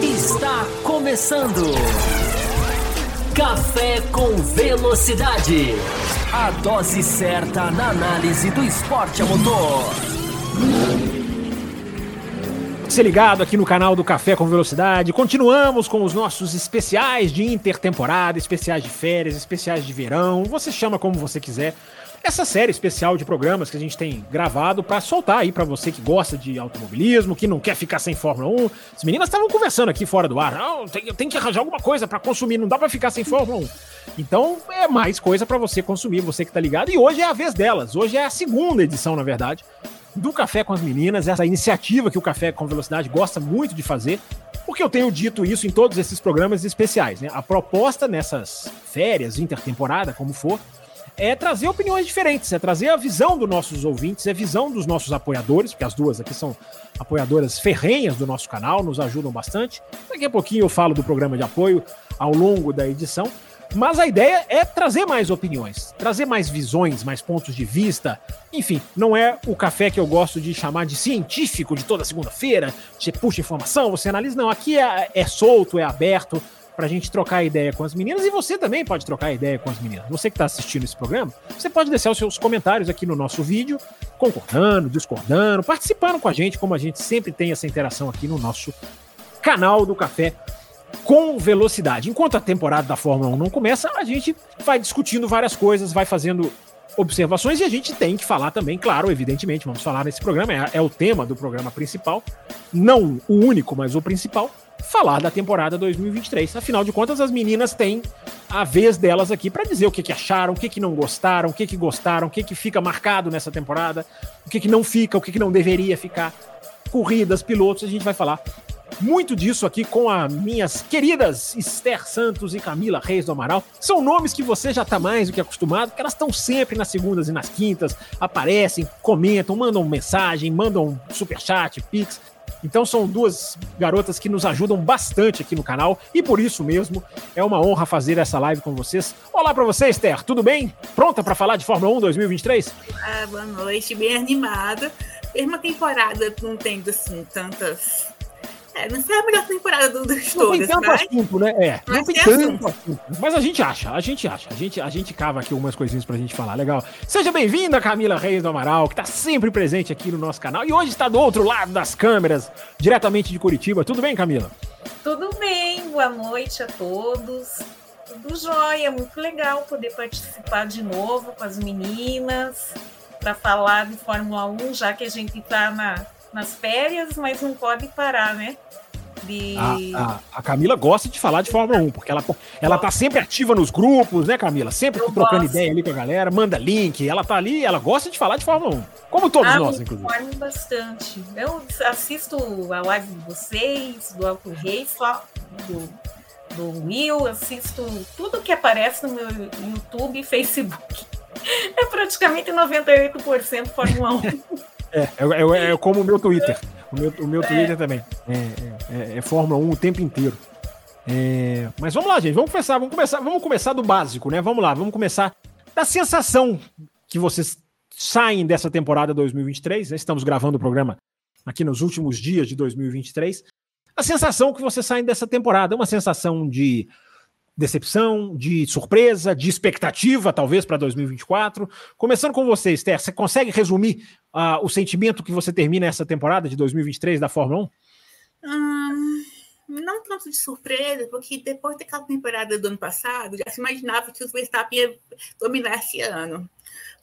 Está começando. Café com Velocidade. A dose certa na análise do esporte a motor. Se ligado aqui no canal do Café com Velocidade. Continuamos com os nossos especiais de intertemporada, especiais de férias, especiais de verão. Você chama como você quiser. Essa série especial de programas que a gente tem gravado para soltar aí para você que gosta de automobilismo, que não quer ficar sem Fórmula 1. As meninas estavam conversando aqui fora do ar. Não, tem, tem que arranjar alguma coisa para consumir, não dá para ficar sem Fórmula 1. Então é mais coisa para você consumir, você que tá ligado. E hoje é a vez delas. Hoje é a segunda edição, na verdade, do Café com as Meninas, essa iniciativa que o Café com Velocidade gosta muito de fazer. Porque eu tenho dito isso em todos esses programas especiais, né? A proposta nessas férias, intertemporada, como for, é trazer opiniões diferentes, é trazer a visão dos nossos ouvintes, é a visão dos nossos apoiadores, porque as duas aqui são apoiadoras ferrenhas do nosso canal, nos ajudam bastante. Daqui a pouquinho eu falo do programa de apoio ao longo da edição. Mas a ideia é trazer mais opiniões, trazer mais visões, mais pontos de vista. Enfim, não é o café que eu gosto de chamar de científico de toda segunda-feira. Você puxa informação, você analisa. Não, aqui é, é solto, é aberto para a gente trocar ideia com as meninas e você também pode trocar ideia com as meninas. Você que está assistindo esse programa, você pode deixar os seus comentários aqui no nosso vídeo, concordando, discordando, participando com a gente, como a gente sempre tem essa interação aqui no nosso canal do Café com velocidade. Enquanto a temporada da Fórmula 1 não começa, a gente vai discutindo várias coisas, vai fazendo observações e a gente tem que falar também, claro, evidentemente, vamos falar nesse programa, é, é o tema do programa principal, não o único, mas o principal falar da temporada 2023. Afinal de contas, as meninas têm a vez delas aqui para dizer o que, que acharam, o que, que não gostaram, o que, que gostaram, o que, que fica marcado nessa temporada, o que, que não fica, o que, que não deveria ficar. Corridas, pilotos, a gente vai falar muito disso aqui com as minhas queridas Esther Santos e Camila Reis do Amaral. São nomes que você já está mais do que acostumado, que elas estão sempre nas segundas e nas quintas, aparecem, comentam, mandam mensagem, mandam superchat, pix. Então são duas garotas que nos ajudam bastante aqui no canal e por isso mesmo é uma honra fazer essa live com vocês. Olá para você, Esther, tudo bem? Pronta para falar de Fórmula 1 2023? Ah, boa noite, bem animada. Mesma temporada não tendo assim tantas é, não foi a melhor temporada do, dos não todos, tem tanto mas... assunto, né? É, Mas não tem tem tanto assunto. assunto. Mas a gente acha, a gente acha. A gente, a gente cava aqui umas coisinhas pra gente falar. Legal. Seja bem-vinda, Camila Reis do Amaral, que tá sempre presente aqui no nosso canal. E hoje está do outro lado das câmeras, diretamente de Curitiba. Tudo bem, Camila? Tudo bem, boa noite a todos. Tudo jóia, muito legal poder participar de novo com as meninas para falar de Fórmula 1, já que a gente está na, nas férias, mas não pode parar, né? De... A, a- a Camila gosta de falar de Fórmula 1, porque ela, ela tá sempre ativa nos grupos, né, Camila? Sempre Eu trocando gosto. ideia ali com a galera, manda link, ela tá ali, ela gosta de falar de Fórmula 1. Como todos Ah, nós, me inclusive. informo bastante. Eu assisto a live de vocês, do Alto Rei, só do, do Will, assisto tudo que aparece no meu YouTube e Facebook. É praticamente 98% Fórmula 1. É, é, é- é como o meu Twitter. O meu, o meu Twitter também. É, é- é- é Fórmula 1 o tempo inteiro. É, mas vamos lá, gente. Vamos começar, vamos começar, vamos começar do básico, né? Vamos lá, vamos começar da sensação que vocês saem dessa temporada 2023. Né? Estamos gravando o programa aqui nos últimos dias de 2023. A sensação que vocês saem dessa temporada é uma sensação de decepção, de surpresa, de expectativa, talvez, para 2024. Começando com você, Esther, você consegue resumir ah, o sentimento que você termina essa temporada de 2023 da Fórmula 1? Hum, não tanto de surpresa, porque depois daquela temporada do ano passado, já se imaginava que os Verstappen ia dominar esse ano.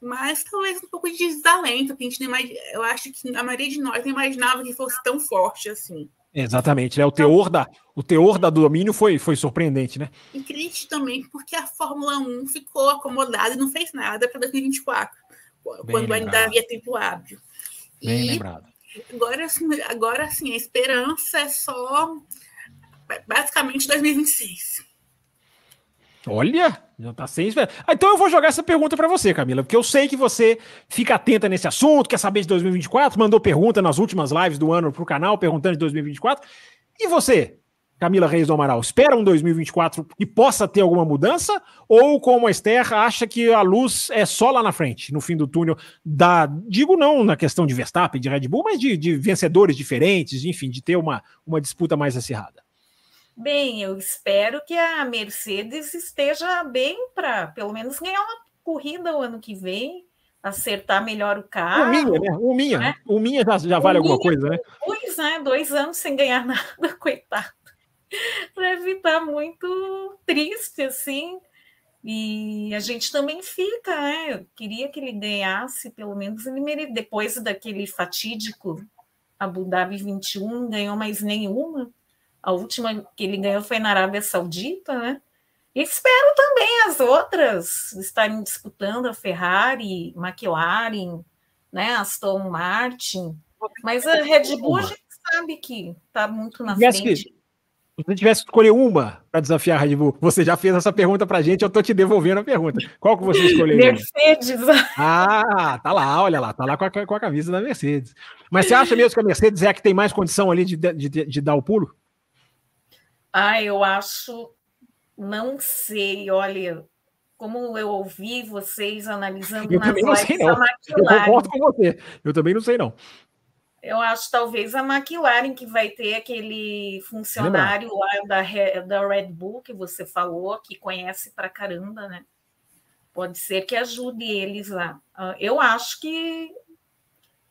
Mas talvez um pouco de desalento, que a gente não imag... eu acho que a maioria de nós não imaginava que fosse tão forte assim. Exatamente, né? O teor da, o teor da domínio foi, foi surpreendente, né? E triste também porque a Fórmula 1 ficou acomodada e não fez nada para 2024, quando ainda lembrado. havia tempo hábil. Bem E lembrado. agora, assim, agora sim, a esperança é só basicamente 2026. Olha, já tá sem esperança. Ah, então eu vou jogar essa pergunta pra você, Camila, porque eu sei que você fica atenta nesse assunto, quer saber de 2024, mandou pergunta nas últimas lives do ano pro canal perguntando de 2024. E você? Camila Reis do Amaral, espera um 2024 que possa ter alguma mudança? Ou, como a Esther, acha que a luz é só lá na frente, no fim do túnel? Da, digo não na questão de Verstappen, de Red Bull, mas de, de vencedores diferentes, enfim, de ter uma, uma disputa mais acirrada. Bem, eu espero que a Mercedes esteja bem para, pelo menos, ganhar uma corrida o ano que vem, acertar melhor o carro. O Minha, né? O Minha, né? Minha já, já vale alguma coisa, né? Pois é, dois anos sem ganhar nada, coitado deve estar muito triste, assim. E a gente também fica, né? Eu queria que ele ganhasse, pelo menos ele mere... depois daquele fatídico Abu Dhabi 21, ganhou mais nenhuma. A última que ele ganhou foi na Arábia Saudita, né? E espero também as outras estarem disputando a Ferrari, McLaren, né? Aston Martin. Mas a Red Bull a gente sabe que está muito na frente. Se você tivesse que escolher uma para desafiar a Red Bull, você já fez essa pergunta para a gente, eu estou te devolvendo a pergunta. Qual que você escolheria? Mercedes. Ah, tá lá, olha lá, tá lá com a, com a, camisa da Mercedes. Mas você acha mesmo que a Mercedes é a que tem mais condição ali de, de, de, de dar o pulo? Ah, eu acho, não sei, olha, como eu ouvi vocês analisando eu nas lives não sei, não. Eu concordo com você, eu também não sei não eu acho talvez a McLaren que vai ter aquele funcionário lá da, da Red Bull que você falou, que conhece pra caramba, né? Pode ser que ajude eles lá. Ah, eu acho que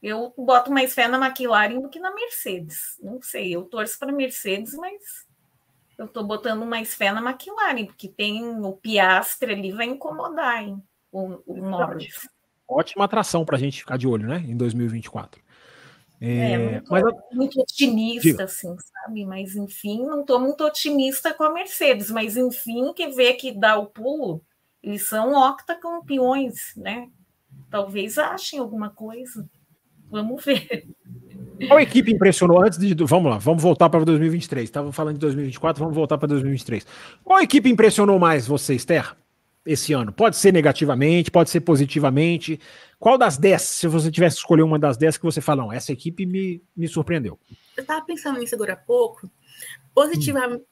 eu boto mais fé na McLaren do que na Mercedes. Não sei, eu torço para Mercedes, mas eu estou botando mais fé na McLaren, porque tem o Piastre ali, vai incomodar hein, o, o Norris. Ótima atração para a gente ficar de olho, né? Em 2024. É, é muito, mas, muito otimista, diga. assim, sabe? Mas enfim, não estou muito otimista com a Mercedes, mas enfim, que vê que dá o pulo, eles são octacampeões, né? Talvez achem alguma coisa. Vamos ver. Qual equipe impressionou antes de. Vamos lá, vamos voltar para 2023. Estava falando de 2024, vamos voltar para 2023. Qual equipe impressionou mais você, Esther, esse ano? Pode ser negativamente, pode ser positivamente. Qual das 10, se você tivesse escolher uma das 10 que você não, essa equipe me, me surpreendeu? Eu estava pensando nisso agora há pouco. Positivamente,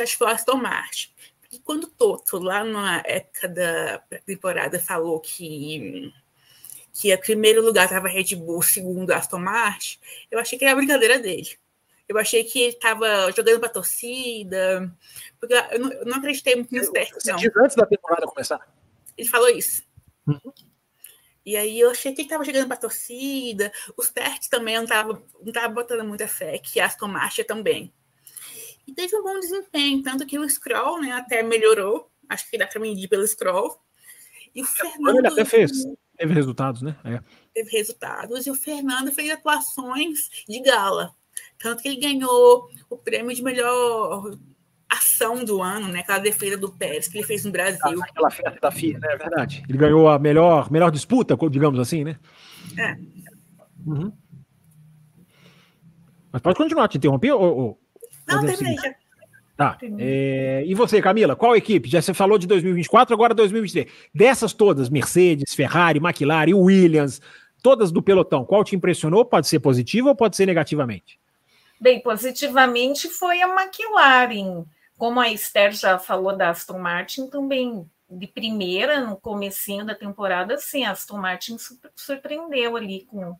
hum. acho que foi o Aston Martin. Porque quando Toto, lá na época da temporada, falou que que a primeiro lugar estava Red Bull, segundo Aston Martin, eu achei que era a brincadeira dele. Eu achei que ele estava jogando para a torcida, porque eu não, eu não acreditei muito nos testes, não. Antes da temporada começar. Ele falou isso. Uhum. E aí eu achei que ele estava chegando para a torcida. Os testes também não estavam não tava botando muita fé, que Aston Martin também. E teve um bom desempenho, tanto que o Scroll né, até melhorou. Acho que dá para medir pelo Scroll. E o Fernando. Ele até fez. Teve resultados, né? É. Teve resultados. E o Fernando fez atuações de gala. Tanto que ele ganhou o prêmio de melhor ação do ano, né? Aquela defesa do Pérez que ele fez no Brasil. Aquela festa da FIA, né? É verdade. Ele ganhou a melhor, melhor disputa, digamos assim, né? É. Uhum. Mas pode continuar, te interromper? Ou, ou Não, terminei já. Tá. É... E você, Camila, qual equipe? Já você falou de 2024, agora 2023. Dessas todas, Mercedes, Ferrari, McLaren, Williams, todas do pelotão, qual te impressionou? Pode ser positivo ou pode ser negativamente? Bem, positivamente foi a McLaren. Como a Esther já falou da Aston Martin, também de primeira, no comecinho da temporada, sim, a Aston Martin surpreendeu ali com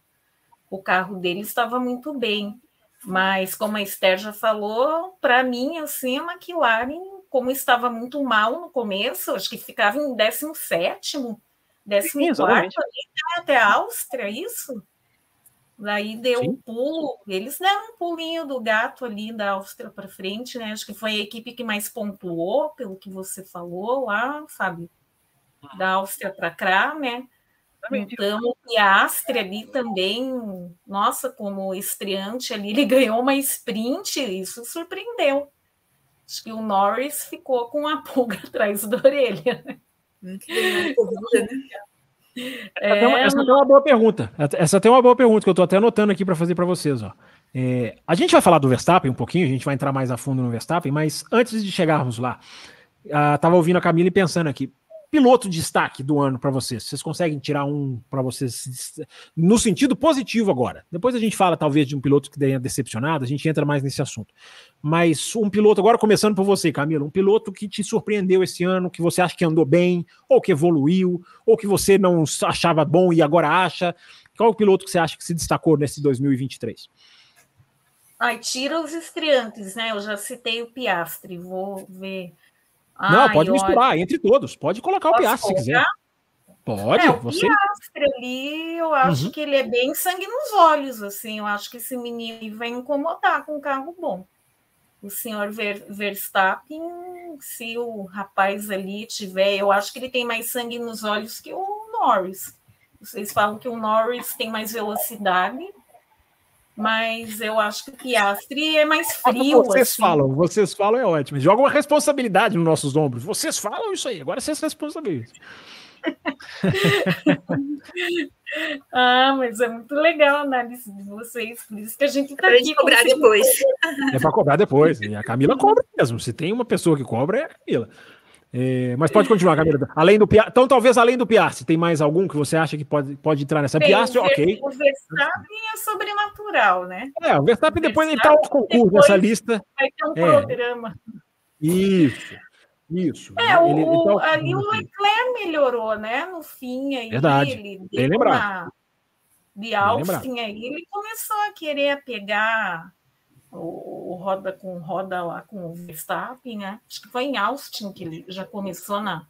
o carro dele, estava muito bem. Mas, como a Esther já falou, para mim, assim, a McLaren, como estava muito mal no começo, acho que ficava em 17 14 ali, até a Áustria, isso? Daí deu Sim. um pulo, eles deram um pulinho do gato ali da Áustria para frente, né? Acho que foi a equipe que mais pontuou, pelo que você falou lá, sabe? Da Áustria para cá, né? Então, o Piastre ali também, nossa, como estreante ali, ele ganhou uma sprint, isso surpreendeu. Acho que o Norris ficou com a pulga atrás da orelha. Né? Hum, essa, é, uma, essa é uma boa pergunta. Essa tem uma boa pergunta que eu estou até anotando aqui para fazer para vocês. Ó. É, a gente vai falar do Verstappen um pouquinho, a gente vai entrar mais a fundo no Verstappen, mas antes de chegarmos lá, estava ouvindo a Camila e pensando aqui. Piloto de destaque do ano para vocês? Vocês conseguem tirar um para vocês no sentido positivo agora? Depois a gente fala talvez de um piloto que tenha decepcionado, a gente entra mais nesse assunto. Mas um piloto agora começando por você, Camila, um piloto que te surpreendeu esse ano, que você acha que andou bem, ou que evoluiu, ou que você não achava bom e agora acha. Qual o piloto que você acha que se destacou nesse 2023? Ai, tira os estreantes, né? Eu já citei o Piastre, vou ver não, pode misturar olha. entre todos. Pode colocar Posso o Piastri se quiser. Pode. É, o você... Piastri ali, eu acho uhum. que ele é bem sangue nos olhos, assim. Eu acho que esse menino vai incomodar com um carro bom. O senhor Ver, Verstappen, se o rapaz ali tiver, eu acho que ele tem mais sangue nos olhos que o Norris. Vocês falam que o Norris tem mais velocidade, mas eu acho que o Piastri é mais frio. Vocês assim. falam, vocês falam é ótimo. Joga uma responsabilidade nos nossos ombros. Vocês falam isso aí, agora vocês responsabilizam. ah, mas é muito legal a análise de vocês, por isso que a gente está aqui. cobrar depois. É para cobrar depois. E a Camila cobra mesmo. Se tem uma pessoa que cobra, é a Camila. É, mas pode continuar, Camila. Além do Piastri, então talvez além do Piastri, tem mais algum que você acha que pode, pode entrar nessa? Tem, Piastri, ok. O Verstappen é sobrenatural, né? É, o Verstappen depois entrar ao concurso nessa lista. Vai ter um é. programa. Isso, isso. É, o, ele, tá ali o Leclerc melhorou, né? No fim, aí Verdade. ele deu uma, de Austin aí, ele começou a querer pegar o, o, roda com roda lá com o Verstappen, né? Acho que foi em Austin que ele já começou na,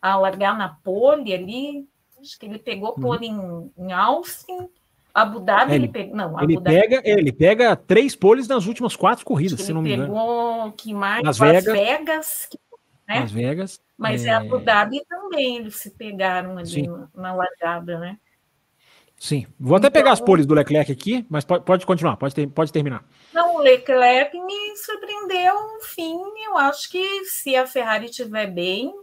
a largar na pole ali. Acho que ele pegou uhum. pole em, em Austin. Abu Dhabi é, ele, ele pegou. Não, ele pega, ele pega três poles nas últimas quatro corridas, se não me engano. Pegou que mais Las Vegas, Las Vegas, né? Las Vegas. Mas é... Abu Dhabi também eles se pegaram ali na, na largada, né? Sim. Vou até então, pegar as então poles do Leclerc aqui, mas pode, pode continuar, pode, ter, pode terminar. Não, o Leclerc me surpreendeu no fim. Eu acho que se a Ferrari estiver bem,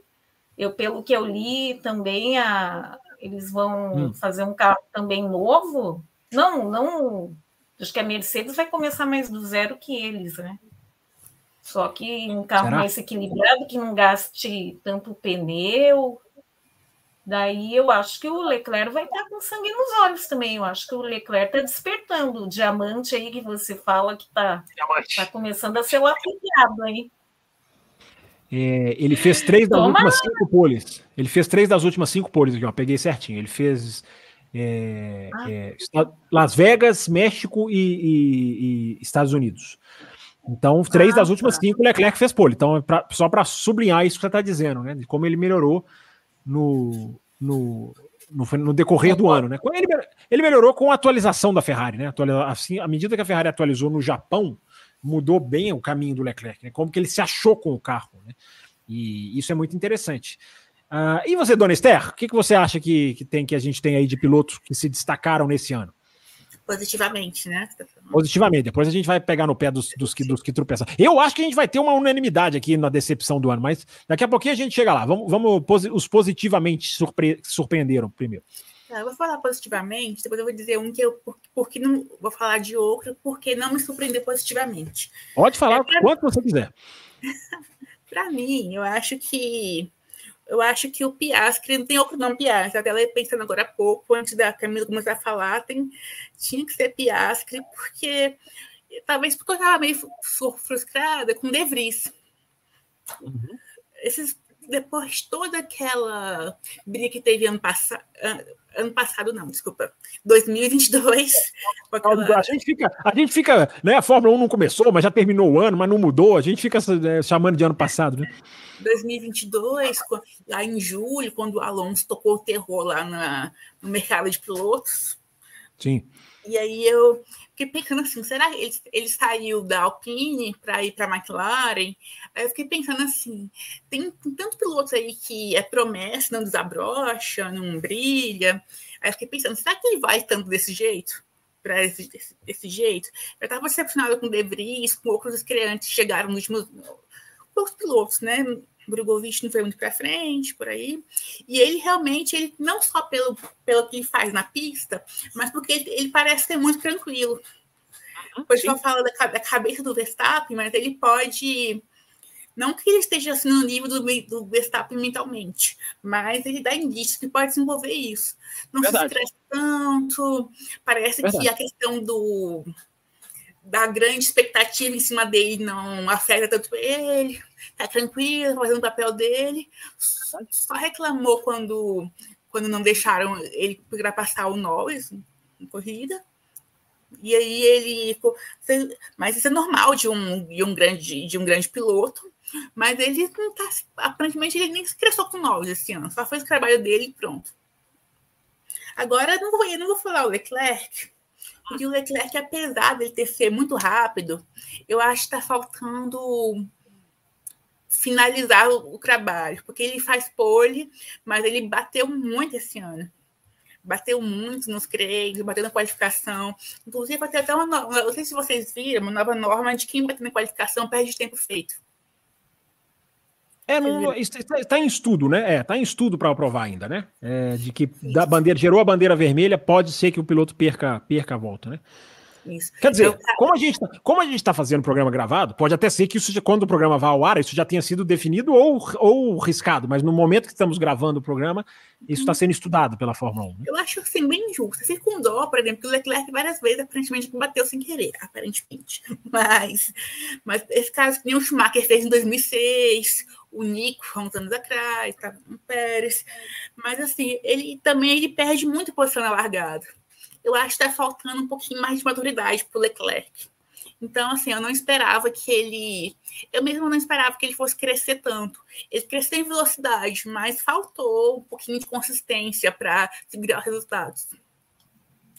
eu pelo que eu li também, a, eles vão hum. fazer um carro também novo. Não, não. Acho que a Mercedes vai começar mais do zero que eles, né? Só que um carro Será? mais equilibrado, que não gaste tanto pneu, Daí eu acho que o Leclerc vai estar com sangue nos olhos também. Eu acho que o Leclerc está despertando o diamante aí que você fala que está tá começando a ser lapidado aí. É, ele fez três das Toma. últimas cinco poles. Ele fez três das últimas cinco poles aqui, ó. Peguei certinho. Ele fez é, ah. é, Las Vegas, México e, e, e, Estados Unidos. Então, três ah, das últimas tá. cinco, o Leclerc fez pole. Então, é pra, só para sublinhar isso que você está dizendo, né? De como ele melhorou no, no, no, no decorrer do ano, né? Ele, ele melhorou com a atualização da Ferrari, né? Assim, à medida que a Ferrari atualizou no Japão, mudou bem o caminho do Leclerc, né? Como que ele se achou com o carro, né? E isso é muito interessante. Uh, e você, Dona Esther, o que, que você acha que, que, tem que a gente tem aí de pilotos que se destacaram nesse ano? Positivamente, né? Positivamente. Depois a gente vai pegar no pé dos, dos, que, dos que tropeçam. Eu acho que a gente vai ter uma unanimidade aqui na decepção do ano, mas daqui a pouquinho a gente chega lá. Vamos, vamos os positivamente surpre, surpreenderam primeiro. Tá, eu vou falar positivamente, depois eu vou dizer um que eu porque não vou falar de outro, porque não me surpreendeu positivamente. Pode falar é, quanto você quiser. Para mim, eu acho que eu acho que o Piastre, não tem outro nome Piastre, até pensando agora há pouco, antes da Camila começar a falar, tem, tinha que ser Piastre, porque talvez porque eu estava meio frustrada com De Vries. Uhum. Esses, depois de toda aquela briga que teve ano passado, ano passado não, desculpa, 2022. Aquela... A gente fica, a gente fica, né? A Fórmula 1 não começou, mas já terminou o ano, mas não mudou. A gente fica é, chamando de ano passado, né? 2022, lá em julho, quando o Alonso tocou o terror lá na, no mercado de pilotos. Sim. E aí eu fiquei pensando assim, será que ele, ele saiu da Alpine para ir para a McLaren? Aí eu fiquei pensando assim, tem, tem tantos pilotos aí que é promessa, não desabrocha, não brilha. Aí eu fiquei pensando, será que ele vai tanto desse jeito? Para esse, desse, jeito? Eu estava decepcionada com o De Vries, com outros estreantes que chegaram nos últimos poucos pilotos, né? Drogovic não foi muito para frente, por aí. E ele realmente, ele não só pelo, pelo que ele faz na pista, mas porque ele, ele parece ser muito tranquilo. O pessoal fala da, da, cabeça do Verstappen, mas ele pode Não que ele esteja assim, no nível do, do Verstappen mentalmente, mas ele dá indícios que pode desenvolver isso. Não Verdade. se estressa tanto, parece Verdade. que a questão do da grande expectativa em cima dele não afeta tanto ele, tá tranquilo, fazendo o papel dele. Só reclamou quando, quando não deixaram ele ultrapassar o Norris em corrida. E aí ele. Mas isso é normal de um, de um, grande, de um grande piloto. Mas ele não tá. Aparentemente, ele nem se cresceu com nós esse ano. Só fez o trabalho dele e pronto. Agora, não vou, eu não vou falar o Leclerc, porque o Leclerc, apesar de ele ter sido muito rápido, eu acho que está faltando finalizar o, o, trabalho, porque ele faz pole, mas ele bateu muito esse ano. Bateu muito nos treinos, bateu na qualificação. Inclusive, vai ter até uma. Não sei se vocês viram, uma nova norma de quem bater na qualificação perde tempo feito. É, não, está, está, em estudo, né? É, está em estudo para aprovar ainda, né? É, de que da bandeira, gerou a bandeira vermelha, pode ser que o piloto perca, perca a volta, né? Isso. Quer dizer, como a gente tá, como a gente está fazendo o programa gravado, pode até ser que isso quando o programa vá ao ar, isso já tenha sido definido ou, ou riscado, mas no momento que estamos gravando o programa, isso está sendo estudado pela Fórmula 1. Né? Eu acho assim bem injusto. Fico com dó, por exemplo, que o Leclerc várias vezes aparentemente bateu sem querer, aparentemente. Mas, mas esse caso que nem o Schumacher fez em 2006, o Nico há uns anos atrás, tá, o Pérez. Mas assim, ele também ele perde muito posição na largada. Eu acho que está faltando um pouquinho mais de maturidade para o Leclerc. Então, assim, eu não esperava que ele. Eu mesmo não esperava que ele fosse crescer tanto. Ele cresceu em velocidade, mas faltou um pouquinho de consistência para segurar os resultados.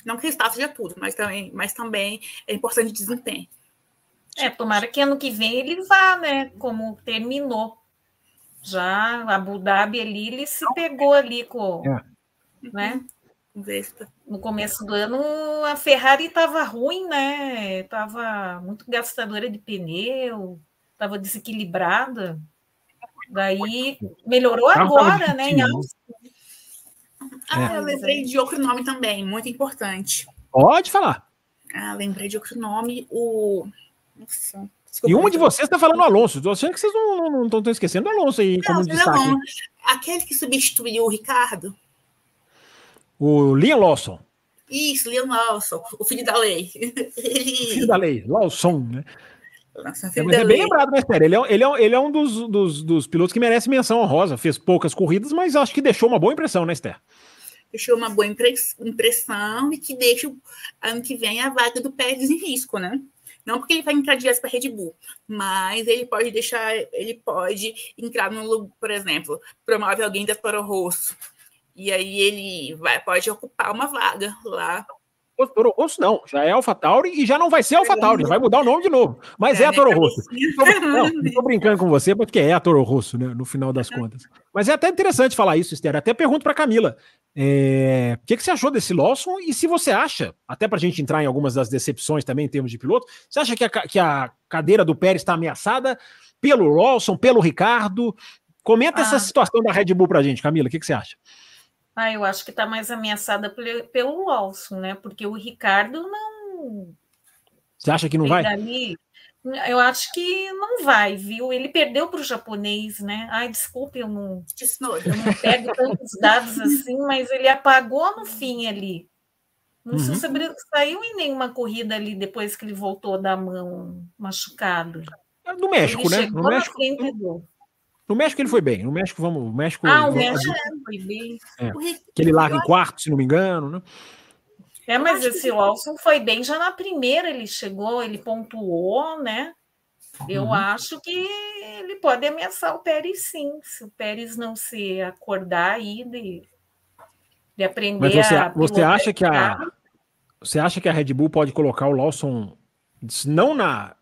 Não que resultado seja tudo, mas também, mas também é importante desempenho. É, tomara que ano que vem ele vá, né? Como terminou já Abu Dhabi ali, ele se pegou ali com. É. Né? Vespa. No começo do ano, a Ferrari estava ruim, né? Estava muito gastadora de pneu, estava desequilibrada. Daí melhorou agora, né? Em? Ah, é. eu lembrei de outro nome também, muito importante. Pode falar. Ah, lembrei de outro nome, o. Nossa, Desculpa, e uma de vocês está falando Alonso. Estou achando que vocês não estão esquecendo o Alonso aí não, como destaque. Não. Aquele que substituiu o Ricardo. O Liam Lawson. Isso, Liam Lawson, o filho da lei. Ele... O filho da lei, Lawson, né? Nossa, é, mas é bem lembrado, né, Esther? Ele é, ele é, ele é um dos, dos, dos, pilotos que merece menção honrosa. Fez poucas corridas, mas acho que deixou uma boa impressão, né, Esther? Deixou uma boa impressão e que deixa ano que vem a vaga do Pérez em risco, né? Não porque ele vai entrar direto para Red Bull, mas ele pode deixar, ele pode entrar no, por exemplo, promove alguém da Toro Rosso. E aí ele vai, pode ocupar uma vaga lá o Toro Rosso não, já é AlphaTauri e já não vai ser AlphaTauri, vai mudar o nome de novo. Mas é, é a Toro Rosso. Não, estou brincando com você, porque é a Toro Rosso, né, no final das contas. Mas é até interessante falar isso, Esther. Até pergunto para Camila, é, o que, que, você achou desse Lawson e se você acha, até para a gente entrar em algumas das decepções também em termos de piloto, você acha que a, que a cadeira do Pérez está ameaçada pelo Lawson, pelo Ricardo? Comenta ah. essa situação da Red Bull para a gente, Camila, o que, que você acha? Ah, eu acho que está mais ameaçada pelo, Lawson, né? Porque o Ricardo não. Você acha que não vai? Ali, eu acho que não vai, viu? Ele perdeu para o japonês, né? Ai, desculpe, eu não, eu não pego tantos dados assim, mas ele apagou no fim ali. Não uhum. se saiu em nenhuma corrida ali depois que ele voltou da mão machucado. É no México, ele né? No México. No México ele foi bem. No México, vamos. O México, ah, o México foi bem. É, que ele larga em quarto, se não me engano, né? É, mas esse Lawson foi bem já na primeira, ele chegou, ele pontuou, né? Eu uhum. acho que ele pode ameaçar o Pérez sim, se o Pérez não se acordar aí de, de aprender mas você, a. Você acha que a. Você acha que a Red Bull pode colocar o Lawson não na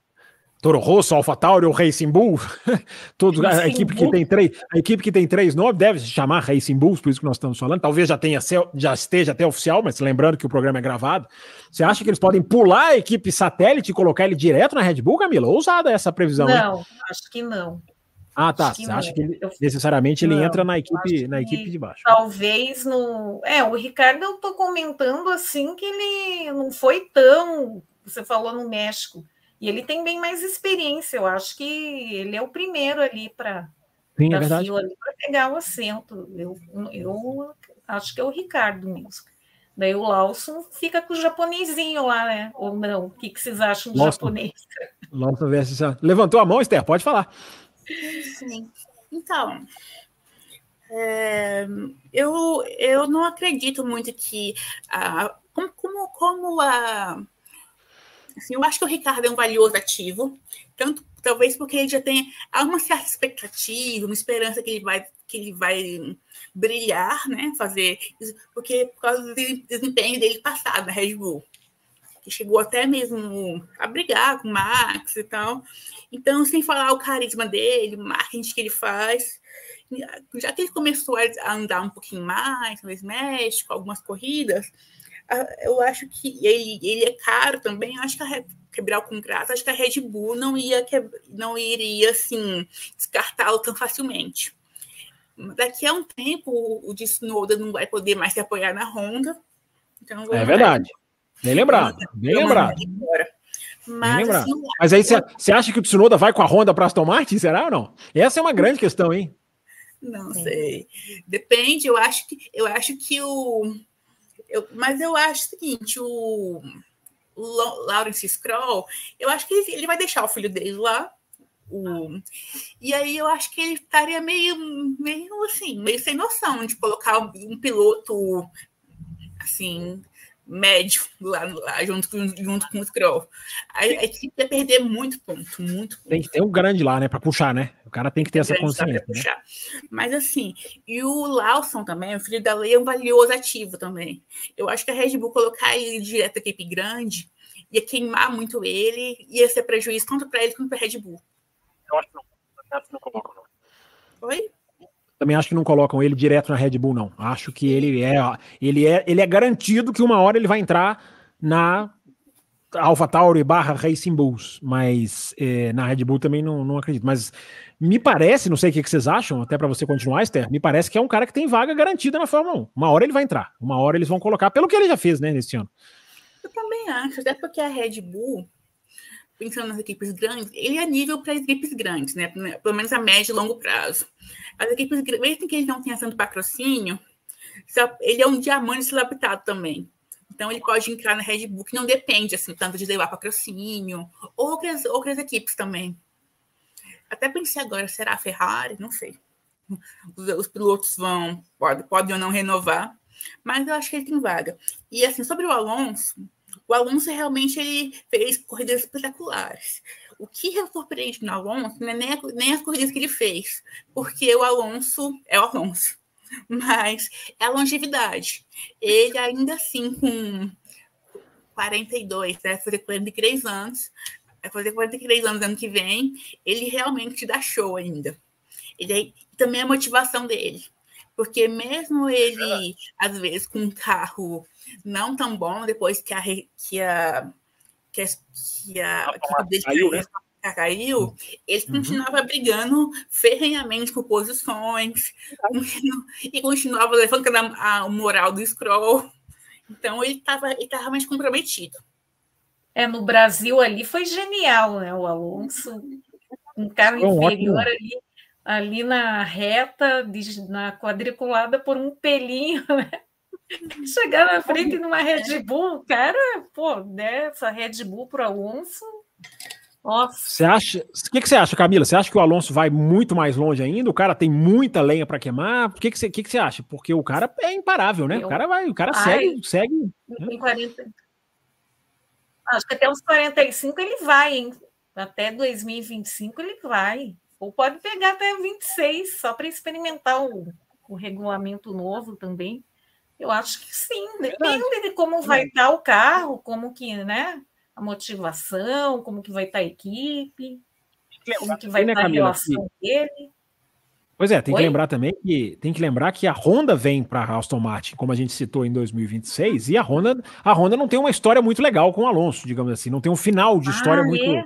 Toro Rosso, AlphaTauri ou Racing Bull, todos, a, equipe que tem três, a equipe que tem três nomes deve se chamar Racing Bulls, por isso que nós estamos falando. Talvez já tenha já esteja até oficial, mas lembrando que o programa é gravado. Você acha que eles podem pular a equipe satélite e colocar ele direto na Red Bull, Camila? Ousada essa previsão. Não, hein? acho que não. Ah, tá. Você acha que ele, necessariamente ele não, entra na equipe, na equipe de baixo? Talvez no. É, o Ricardo, eu tô comentando assim que ele não foi tão. Você falou no México E ele tem bem mais experiência. Eu acho que ele é o primeiro ali para Sim, é verdade. para pegar o assento. Eu, eu acho que é o Ricardo mesmo. Daí o Lawson fica com o japonesinho lá, né? Ou não? O que, que vocês acham do Lawson. japonês? Lawson versus... Levantou a mão, Esther? Pode falar. Sim. Então, é, eu, eu não acredito muito que a, como, como, como a assim, eu acho que o Ricardo é um valioso ativo, tanto talvez porque ele já tem uma certa expectativa, uma esperança que ele vai que ele vai brilhar, né? Fazer porque por causa do desempenho dele passado na Red Bull, que chegou até mesmo a brigar com o Max e tal. Então, sem falar o carisma dele, o marketing que ele faz, já que ele começou a andar um pouquinho mais, talvez México, algumas corridas, eu acho que ele, ele é caro também, acho que a, quebrar com graça, acho que a Red Bull não ia não iria assim descartá-lo tão facilmente. Daqui a um tempo o de Snowda não vai poder mais se apoiar na Honda. Então, é verdade. Bem lembrado, bem lembrado. Mas, assim, Mas aí você acha que o Tsunoda vai com a Honda para Aston Martin? Será ou não? Essa é uma grande questão, hein? Não sei. Depende, eu acho que eu acho que o. Eu, mas eu acho o seguinte, o, Lawrence Scroll, eu acho que ele vai deixar o filho dele lá. O, e aí eu acho que ele estaria meio, meio assim, meio sem noção de colocar um piloto assim médio lá, lá junto, com, junto com o Scroll. A, a equipe ia perder muito ponto, muito ponto. Tem que ter um grande lá, né, para puxar, né? O cara tem que ter essa consciência. Né? Mas assim, e o Lawson também, o filho da lei, é um valioso ativo também. Eu acho que a Red Bull colocar ele direto à equipe grande ia queimar muito ele, ia ser prejuízo tanto para ele quanto para a Red Bull. Eu acho que não. Eu acho que não colocam, não. Oi? Também acho que não colocam ele direto na Red Bull, não. Acho que ele é, ele é, ele é garantido que uma hora ele vai entrar na Alpha Tauri barra Racing Bulls, mas é, na Red Bull também não, não acredito. Mas me parece, não sei o que, que vocês acham, até para você continuar, Esther, me parece que é um cara que tem vaga garantida na Fórmula 1. Uma hora ele vai entrar, uma hora eles vão colocar, pelo que ele já fez, né, nesse ano. Eu também acho, até porque a Red Bull, pensando nas equipes grandes, ele é nível para equipes grandes, né? Pelo menos a médio e longo prazo. As equipes, mesmo que eles não tenham tanto patrocínio, ele é um diamante silapitado também. Então ele pode entrar na Red Bull, que não depende assim, tanto de levar patrocínio, outras, outras equipes também. Até pensei agora, será a Ferrari? Não sei. Os, os pilotos vão, podem pode ou não renovar, mas eu acho que ele tem vaga. E assim, sobre o Alonso, o Alonso realmente ele fez corridas espetaculares. O que surpreende no Alonso não é nem, a, nem as corridas que ele fez, porque o Alonso é o Alonso, mas é a longevidade. Ele ainda assim, com 42, vai fazer 43 anos, vai fazer 43 anos ano que vem, ele realmente dá show ainda. Ele é, também a motivação dele. Porque mesmo ele, às vezes, com um carro não tão bom, depois que a, que a que a, que a equipe dele caiu, né? caiu, ele uhum. continuava brigando ferrenhamente por posições e continuava levantando a, a, moral do scroll. Então ele estava ele tava realmente comprometido. É, no Brasil ali foi genial, né? O Alonso, um carro inferior ali, ali na reta, na quadriculada por um pelinho, né? Chegar na frente numa Red Bull, cara, pô, dessa Red Bull para Alonso. Nossa. Você acha? O que, que você acha, Camila? Você acha que o Alonso vai muito mais longe ainda? O cara tem muita lenha para queimar? O que, que, você, que, que você acha? Porque o cara é imparável, né? O cara vai, o cara Ai, segue, segue. Né? 40... Acho que até uns 45 ele vai, hein? Até 2025 ele vai. Ou pode pegar até 26, só para experimentar o, o regulamento novo também. Eu acho que sim, depende de como vai estar o carro, como que, né? A motivação, como que vai estar a equipe, como que vai estar a relação dele. Pois é, tem Oi? que lembrar também que tem que lembrar que a Honda vem para a Aston Martin, como a gente citou em 2026, e a Honda, a Honda não tem uma história muito legal com o Alonso, digamos assim, não tem um final de história ah, muito é?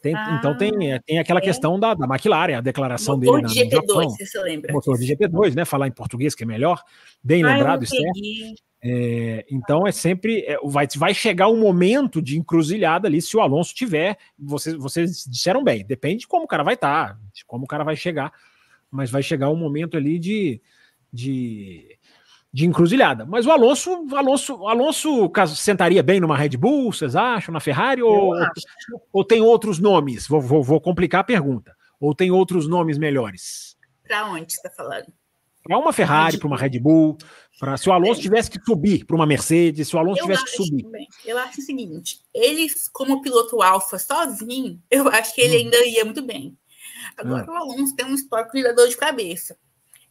Tem, ah, então tem, é, tem aquela é. questão da, da McLaren, a declaração motor dele de GP2, se você lembra. Motor de GP2, né? Falar em português que é melhor. Bem ah, lembrado, Esther. É, então é sempre. É, vai, vai chegar um momento de encruzilhada ali se o Alonso tiver. Vocês, vocês disseram bem, depende de como o cara vai estar, tá, de como o cara vai chegar. Mas vai chegar um momento ali de, de, de encruzilhada. Mas o Alonso, Alonso, Alonso sentaria bem numa Red Bull, vocês acham? Na Ferrari? Ou, ou tem outros nomes? Vou, vou, vou complicar a pergunta. Ou tem outros nomes melhores? Para onde você está falando? Para uma Ferrari, para uma Red Bull, para se o Alonso tivesse que subir para uma Mercedes, se o Alonso eu tivesse que subir. Eu acho o seguinte: eles, como piloto alfa sozinho, eu acho que ele hum. ainda ia muito bem. Agora, hum. o Alonso tem um histórico de dor de cabeça.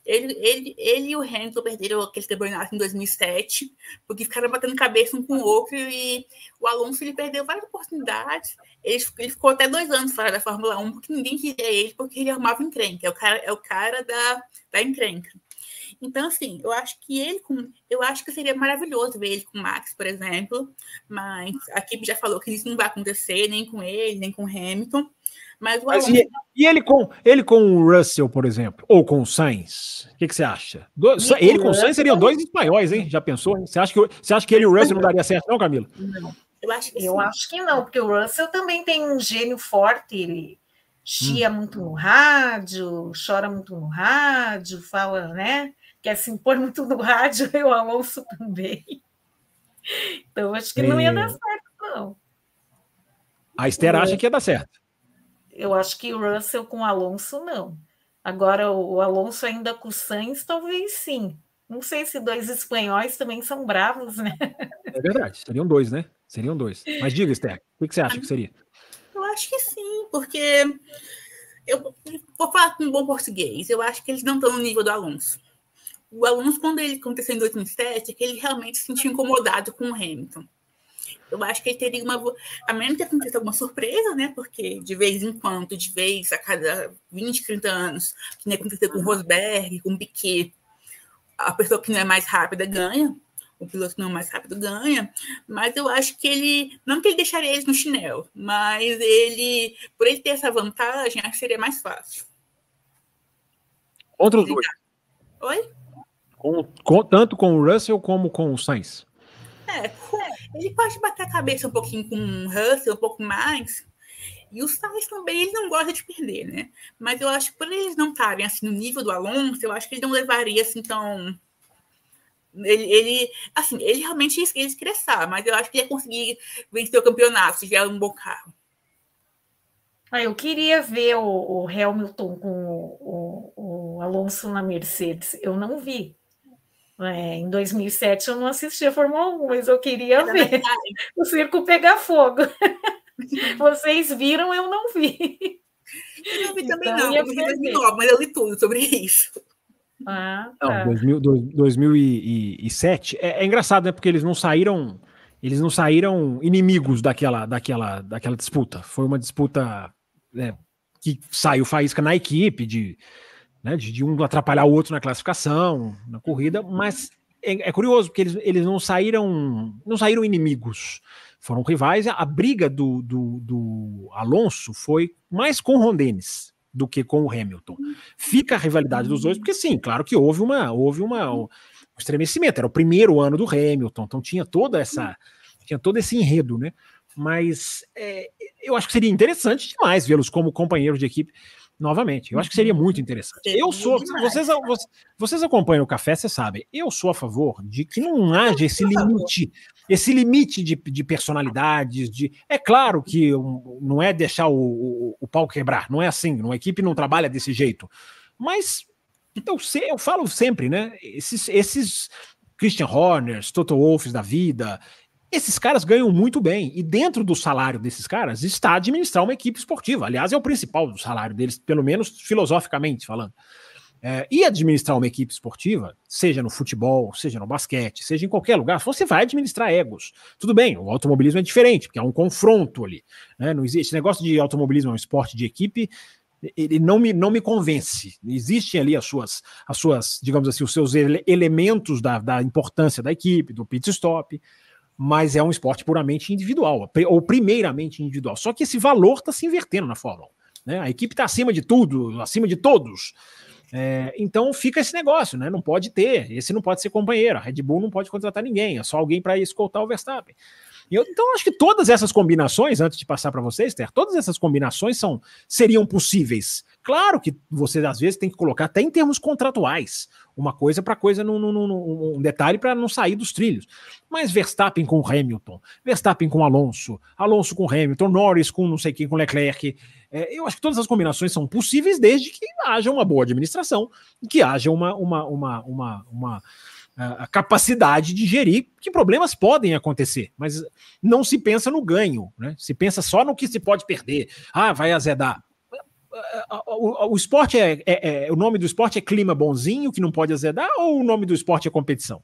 Ele, ele, ele e o Hamilton perderam aquele campeonato em 2007, porque ficaram batendo cabeça um com o outro, e o Alonso ele perdeu várias oportunidades. Ele, ele ficou até dois anos fora da Fórmula 1, porque ninguém queria ele, porque ele arrumava encrenca. É o cara, é o cara da, da encrenca. Então, assim, eu acho que ele com. Eu acho que seria maravilhoso ver ele com o Max, por exemplo. Mas a equipe já falou que isso não vai acontecer, nem com ele, nem com o Hamilton. Mas, o Mas e, e, ele com ele com o Russell, por exemplo, ou com o Sainz, o que, que você acha? Do, ele com o Sainz seriam dois espanhóis, hein? Já pensou? Você acha que, você acha que ele e o Russell não daria certo, não, Camila? Não. Eu acho que, eu acho que não, porque o Russell também tem um gênio forte, ele chia hum. muito no rádio, chora muito no rádio, fala, né? Quer se impor muito no rádio, e o Alonso também. Então, acho que não ia dar certo, não. A Esther acha que ia dar certo. Eu acho que o Russell com o Alonso, não. Agora, o Alonso ainda com o Sainz, talvez sim. Não sei se dois espanhóis também são bravos, né? É verdade, seriam dois, né? Seriam dois. Mas diga, Esther, o que você acha que seria? Eu acho que sim, porque eu vou falar com um bom português. Eu acho que eles não estão no nível do Alonso. O Alonso, quando ele aconteceu em 2007, é que ele realmente se sentiu incomodado com o Hamilton. Eu acho que ele teria uma. A menos que aconteça alguma surpresa, né? Porque de vez em quando, de vez a cada 20, 30 anos, que nem aconteceu com o Rosberg, com o Piquet, a pessoa que não é mais rápida ganha, o piloto que não é mais rápido ganha, mas eu acho que ele, não que ele deixaria eles no chinelo, mas ele, por ele ter essa vantagem, acho que seria mais fácil. Contra os dois. Oi? Com, com, tanto com o Russell como com o Sainz. É, ele pode bater a cabeça um pouquinho com o Russell, um pouco mais. E o Sainz também, ele não gosta de perder, né? Mas eu acho que por eles não estarem assim no nível do Alonso, eu acho que ele não levaria assim tão. Ele, ele assim, ele realmente ia estressar, mas eu acho que ia conseguir vencer o campeonato se vier um bom carro. Ah, eu queria ver o, o Hamilton com o, o, o Alonso na Mercedes. Eu não vi. É, em 2007 eu não assisti a Fórmula 1, mas eu queria Era ver o circo pegar fogo. Vocês viram, eu não vi. Eu não vi também, então, não. Eu vi 2009, mas eu li tudo sobre isso. Ah, tá. Não, 2000, 2007 é, é, engraçado, né? Porque eles não saíram, eles não saíram inimigos daquela, daquela, daquela disputa. Foi uma disputa né, que saiu faísca na equipe de né, de, de, um atrapalhar o outro na classificação, na corrida, mas é, é, curioso porque eles, eles não saíram não saíram inimigos, foram rivais. A briga do, do, do Alonso foi mais com o Ron Dennis do que com o Hamilton. Fica a rivalidade dos dois, porque sim, claro que houve uma houve uma um estremecimento. Era o primeiro ano do Hamilton, então tinha toda essa tinha todo esse enredo, né? Mas é, eu acho que seria interessante demais vê-los como companheiros de equipe novamente. Eu acho que seria muito interessante. Eu sou. Vocês, vocês acompanham o café, vocês sabem. Eu sou a favor de que não haja esse limite, esse limite de, de personalidades. De, é claro que não é deixar o, o, o pau quebrar, não é assim. Uma equipe não trabalha desse jeito. Mas então, eu falo sempre, né? Esses, esses Christian Horners, Toto Wolffs da vida, esses caras ganham muito bem. E dentro do salário desses caras está administrar uma equipe esportiva. Aliás, é o principal do salário deles, pelo menos filosoficamente falando. É, e administrar uma equipe esportiva, seja no futebol, seja no basquete, seja em qualquer lugar, você vai administrar egos. Tudo bem, o automobilismo é diferente, porque há um confronto ali. Né? Não existe, esse negócio de automobilismo é um esporte de equipe, ele não me, não me convence. Existem ali as suas, as suas, digamos assim, os seus ele elementos da, da importância da equipe, do pit stop, mas é um esporte puramente individual, ou primeiramente individual. Só que esse valor está se invertendo na Fórmula 1. Né? A equipe está acima de tudo, acima de todos. É, então fica esse negócio, né? Não pode ter, esse não pode ser companheiro. A Red Bull não pode contratar ninguém, é só alguém para escoltar o Verstappen. Eu, então, acho que todas essas combinações, antes de passar para vocês, Ter, todas essas combinações são, seriam possíveis. Claro que você, às vezes, tem que colocar até em termos contratuais uma coisa para coisa, num, um detalhe para não sair dos trilhos. Mas Verstappen com Hamilton, Verstappen com Alonso, Alonso com Hamilton, Norris com não sei quem, com Leclerc. É, eu acho que todas as combinações são possíveis desde que haja uma boa administração, que haja uma, uma, uma, uma, uma a capacidade de gerir que problemas podem acontecer, mas não se pensa no ganho, né? Se pensa só no que se pode perder. Ah, vai azedar. O, o, esporte é, é, é, o nome do esporte é clima bonzinho que não pode azedar ou o nome do esporte é competição?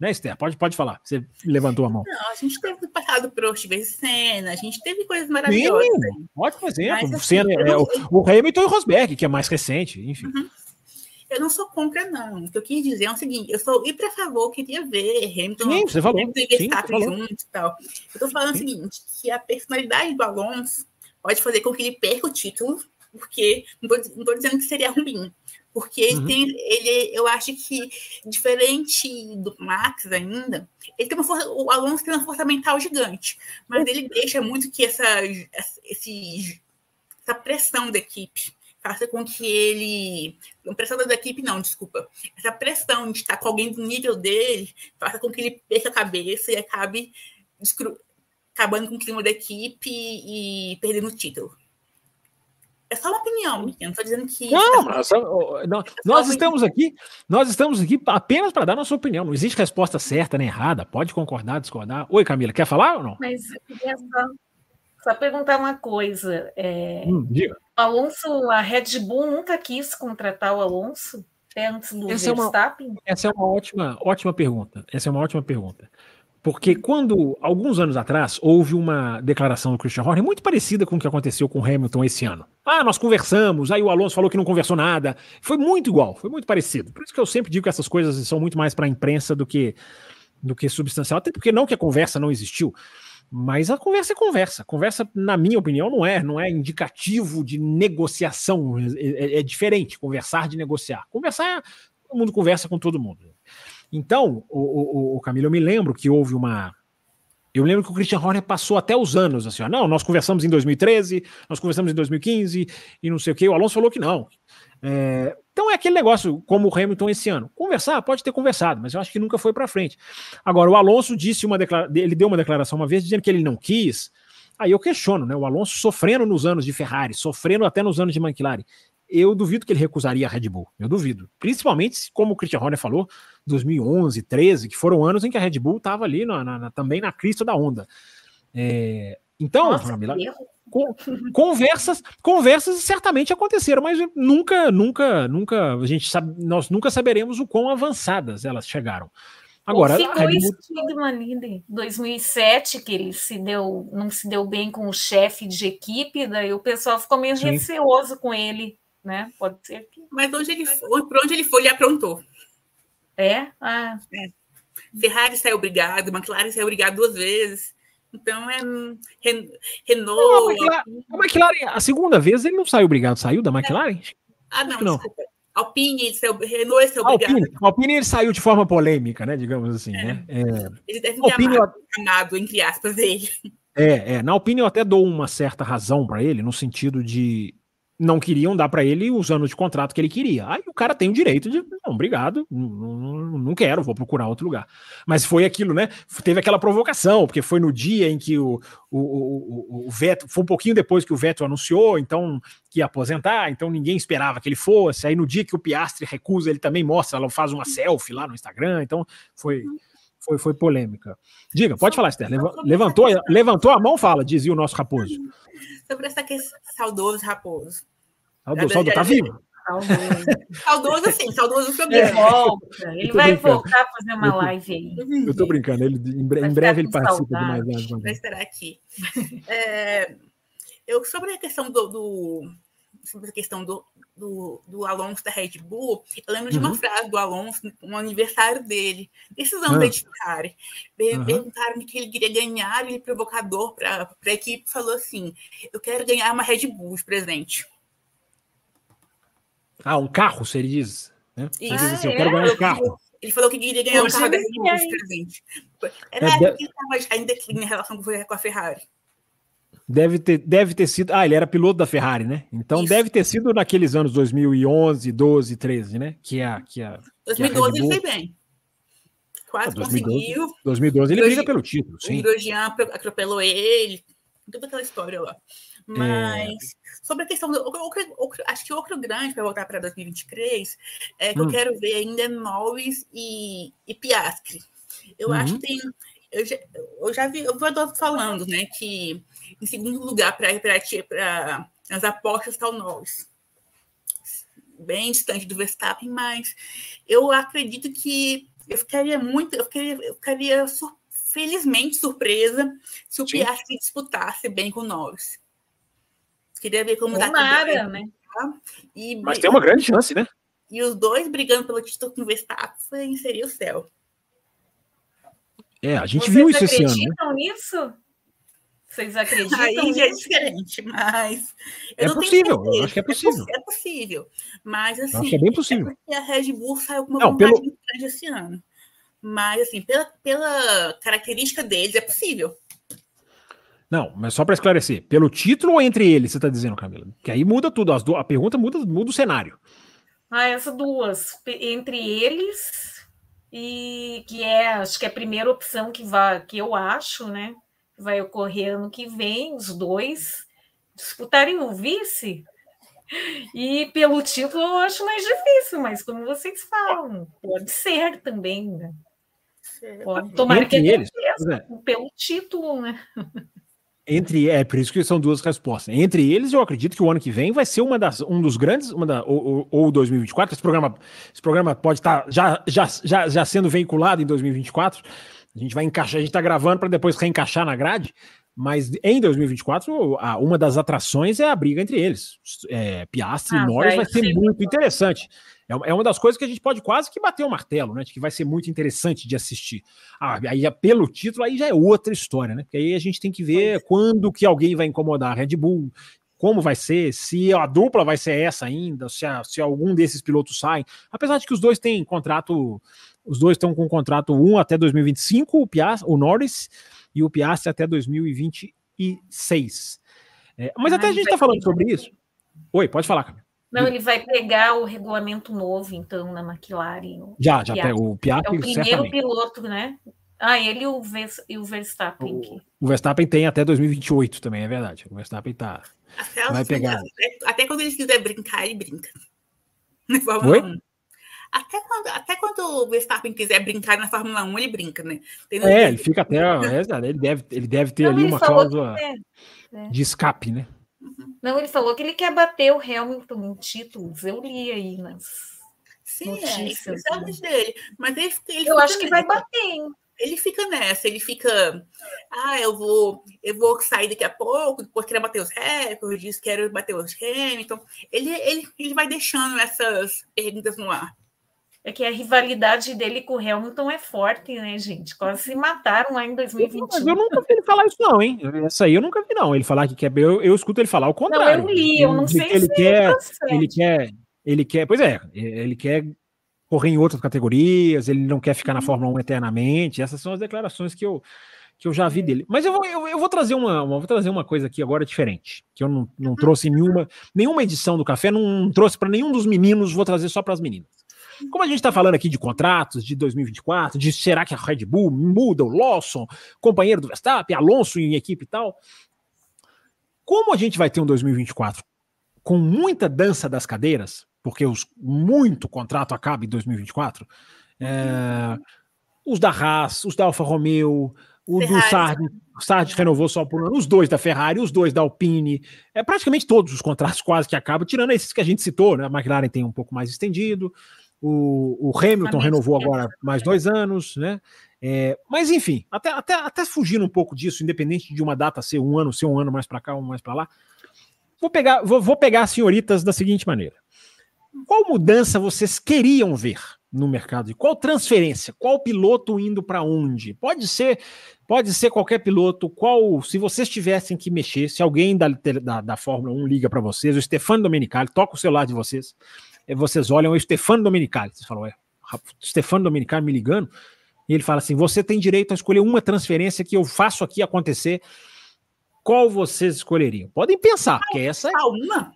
Né, Esther? Pode, pode falar. Você levantou a mão. Não, a gente teve passado por Steven Senna, a gente teve coisas maravilhosas. Sim, ótimo exemplo. Mas, assim, Senna, é, o, o Hamilton e o Rosberg, que é mais recente, enfim. Uhum. Eu não sou contra, não. O que eu quis dizer é o seguinte: eu sou ir para favor, queria ver Hamilton Sim, você falou. Hamilton e Verstappen juntos e tal. Eu estou falando Sim. o seguinte: que a personalidade do Alonso pode fazer com que ele perca o título, porque não estou dizendo que seria ruim. Porque ele uhum. tem, ele, eu acho que, diferente do Max ainda, ele tem uma força, o Alonso tem uma força mental gigante, mas ele deixa muito que essa, esse, essa pressão da equipe faça com que ele. Não pressão da equipe, não, desculpa. Essa pressão de estar com alguém do nível dele faça com que ele perca a cabeça e acabe acabando com o clima da equipe e perdendo o título. É só uma opinião, eu não estou dizendo que. Não, mas, não, nós estamos aqui, nós estamos aqui apenas para dar nossa opinião. Não existe resposta certa nem errada. Pode concordar, discordar. Oi, Camila, quer falar ou não? Mas eu queria só, só perguntar uma coisa. É... Hum, diga. Alonso, a Red Bull nunca quis contratar o Alonso antes do essa Verstappen? É uma, essa é uma ótima, ótima pergunta. Essa é uma ótima pergunta. Porque quando, alguns anos atrás, houve uma declaração do Christian Horner muito parecida com o que aconteceu com o Hamilton esse ano. Ah, nós conversamos, aí o Alonso falou que não conversou nada. Foi muito igual, foi muito parecido. Por isso que eu sempre digo que essas coisas são muito mais para a imprensa do que, do que substancial. Até porque não que a conversa não existiu. Mas a conversa é conversa. Conversa, na minha opinião, não é, não é indicativo de negociação. É, é, é diferente conversar de negociar. Conversar, todo mundo conversa com todo mundo. Então, o, o, o Camilo, eu me lembro que houve uma. Eu lembro que o Christian Horner passou até os anos assim, ó, não, nós conversamos em 2013, nós conversamos em 2015 e não sei o que. O Alonso falou que não. É, então é aquele negócio, como o Hamilton esse ano. Conversar, pode ter conversado, mas eu acho que nunca foi para frente. Agora, o Alonso disse uma declaração, ele deu uma declaração uma vez dizendo que ele não quis. Aí eu questiono, né? O Alonso sofrendo nos anos de Ferrari, sofrendo até nos anos de McLaren. Eu duvido que ele recusaria a Red Bull. Eu duvido. Principalmente, como o Christian Horner falou, 2011, 13, que foram anos em que a Red Bull estava ali na, na, também na crista da onda. É, então, Nossa, Ramila, conversas, conversas certamente aconteceram, mas nunca, nunca, nunca, a gente sabe, nós nunca saberemos o quão avançadas elas chegaram. Agora, ficou Bull... estigma ali 2007 que ele se deu, não se deu bem com o chefe de equipe, daí o pessoal ficou meio Sim. receoso com ele, né? Pode ser que. Mas onde ele foi, por onde ele foi, ele aprontou. É? Ah. É. Ferrari saiu obrigado, McLaren saiu obrigado duas vezes. Então é Renault. Não, a, McLaren, a, McLaren, a segunda vez ele não saiu obrigado, saiu da McLaren? Ah, não, não. desculpa. Alpine, Renault saiu obrigado. Alpine, Alpine ele saiu de forma polêmica, né? Digamos assim. É. Né? É. Ele deve ter Alpine, amado, amado, entre aspas, ele. É, é, na Alpine eu até dou uma certa razão para ele, no sentido de não queriam dar para ele os anos de contrato que ele queria. Aí o cara tem o direito de, não, obrigado, não, não, quero, vou procurar outro lugar. Mas foi aquilo, né? Teve aquela provocação, porque foi no dia em que o, o, o, o Veto, foi um pouquinho depois que o Veto anunciou, então que ia aposentar, então ninguém esperava que ele fosse. Aí no dia que o Piastri recusa, ele também mostra, ela faz uma selfie lá no Instagram, então foi. Foi, foi polêmica. Diga, pode falar, Esther. Levantou, levantou a mão, fala, dizia o nosso raposo sobre essa questão. Saudoso Raposo. Saudoso, saudoso tá vivo? Saudoso, sim, saudoso também. Ele volta, ele vai brincando. voltar a fazer uma live aí. Eu tô brincando, ele, em, em breve ele participa saudade. de mais live. Vai estar aqui. É, eu, sobre a questão do, do sobre a questão do, do, do, Alonso da Red Bull, eu lembro de uma uhum. frase do Alonso no aniversário dele, desses anos uhum. de Ferrari. Uhum. Perguntaram que ele queria ganhar, ele provocador para a equipe falou assim: Eu quero ganhar uma Red Bull de presente. Ah, um carro, se ele diz. Né? Ele diz assim, Ah, eu quero é? ganhar um carro. Ele falou que queria ganhar um Poxa, carro da Red Bull de presente. Era É, ele estava declínio em relação com a Ferrari. Deve ter, deve ter sido. Ah, ele era piloto da Ferrari, né? Então Isso. deve ter sido naqueles anos 2011, 12, 13, né? Que a, que a 2012 ele Bull- foi bem. Quase Ah, 2012. conseguiu. 2012 ele briga pelo título, O sim. Grosjean atropelou ele. Toda aquela história lá. Mas É. sobre a questão do. Outro, outro- acho que outro grande para voltar para 2023 é que Hum. eu quero ver ainda é Norris e, e Piastri. Eu Uhum. acho que tem. Eu já, eu já vi, eu vou falando, né, que em segundo lugar para as apostas está o Norris. Bem distante do Verstappen, mas eu acredito que eu ficaria muito, eu ficaria, eu ficaria sur- felizmente surpresa se o Sim. Piastri disputasse bem com o Norris. Queria ver como Tomara, né? E, Mas tem uma grande chance, né? e os dois brigando pelo título com o Verstappen seria o céu. É, a gente Vocês viu isso esse ano, né? acreditam nisso? Vocês acreditam Aí já é diferente, mas. É possível, eu acho que é possi- possível. É possível. Mas assim. Eu acho que é bem possível. porque a Red Bull saiu com uma Não, vontade pelo- muito grande esse ano. Mas, assim, pela, pela característica deles, é possível. Não, mas só para esclarecer, pelo título ou entre eles, você tá dizendo, Camila? Que aí muda tudo, as a pergunta muda, muda o cenário. Ah, essas duas. Entre eles, e que é, acho que é a primeira opção que, vai, que eu acho, né? Que vai ocorrer ano que vem, os dois disputarem o vice. E pelo título eu acho mais difícil, mas como vocês falam, pode ser também, né? Pode, tomara que eles, aconteça, pois pelo título, né? Entre, é por isso que são duas respostas. Entre eles, eu acredito que o ano que vem vai ser uma das, um dos grandes, uma da, ou, ou, ou 2024. Esse programa, esse programa pode estar já, já, já, já sendo veiculado em 2024. A gente vai encaixar, a gente está gravando para depois reencaixar na grade. Mas em 2024, a- uma das atrações é a briga entre eles. É, Piastri Ah, e Norris vai ser muito interessante. É uma- é uma das coisas que a gente pode quase que bater o martelo, né? De que vai ser muito interessante de assistir. Ah, aí é pelo título, aí já é outra história, né? Porque aí a gente tem que ver quando que alguém vai incomodar a Red Bull, como vai ser, se a dupla vai ser essa ainda, se, a- se algum desses pilotos saem. Apesar de que os dois têm contrato, os dois estão com contrato um até 2025, o, Piastri, o Norris e o Piastri até 2026. É, mas Ah, até a gente está falando ter- sobre isso. Oi, pode falar, Camila. Não, ele vai pegar o regulamento novo, então, na McLaren. Já, já tem o É Piastri, o primeiro certamente. piloto, né? Ah, ele e o, Vers- e o Verstappen. O, o Verstappen tem até 2028 também, é verdade. O Verstappen tá. Até, Vai pegar. até, até quando ele quiser brincar, ele brinca. Oi? 1. Até quando, até quando o Verstappen quiser brincar na Fórmula 1, ele brinca, né? Tem É, ele fica até. é, ele, deve, ele deve ter Não, ali uma cláusula que é. de escape, né? Não, ele falou que ele quer bater o Hamilton em títulos. Eu li aí nas. Sim, é, notícias, especialmente dele. Mas ele, ele Eu acho que vai nessa. bater, hein? Ele fica nessa, ele fica. Ah, eu vou, eu vou sair daqui a pouco, depois quero bater os recordes, quero bater os Hamilton. Ele, ele, ele vai deixando essas perguntas no ar. É que a rivalidade dele com o Hamilton é forte, né, gente? Quase se mataram lá em Mas 2021. eu nunca vi ele falar isso, não, hein? Essa aí eu nunca vi, não. Ele falar que quer. Eu, eu escuto ele falar o contrário. eu li, eu não De sei ele se quer. Certo. Ele quer. Ele quer. Pois é, ele quer correr em outras categorias, ele não quer ficar na Fórmula 1 eternamente. Essas são as declarações que eu, que eu já vi dele. Mas eu vou, eu, eu vou trazer uma, uma- vou trazer uma coisa aqui agora diferente, que eu não, não trouxe em nenhuma, nenhuma edição do café, não trouxe para nenhum dos meninos, vou trazer só para as meninas. Como a gente está falando aqui de contratos de 2024, de será que a Red Bull muda o Lawson, companheiro do Verstappen, Alonso em equipe e tal. Como a gente vai ter um 2024 com muita dança das cadeiras, porque os, muito contrato acaba em 2024, é, os da Haas, os da Alfa Romeo, o do Ferrari. Sardi, o Sardi renovou só por ano, os dois da Ferrari, os dois da Alpine, é praticamente todos os contratos quase que acabam, tirando esses que a gente citou, né? A McLaren tem um pouco mais estendido, o, o Hamilton renovou agora mais dois anos, né? É, mas enfim, até, até, até fugindo um pouco disso, independente de uma data ser um ano, ser um ano mais para cá, um mais para lá, vou pegar, vou, vou pegar as senhoritas da seguinte maneira: qual mudança vocês queriam ver no mercado? Qual transferência? Qual piloto indo para onde? Pode ser, pode ser qualquer piloto. Qual, se vocês tivessem que mexer, se alguém da, da, da Fórmula 1 liga para vocês, o Stefano Domenicali toca o celular de vocês vocês olham o Stefano Domenicali. Você falou, é, Stefano Domenicali me ligando, e ele fala assim: você tem direito a escolher uma transferência que eu faço aqui acontecer. Qual vocês escolheriam? Podem pensar, porque essa é. Uma?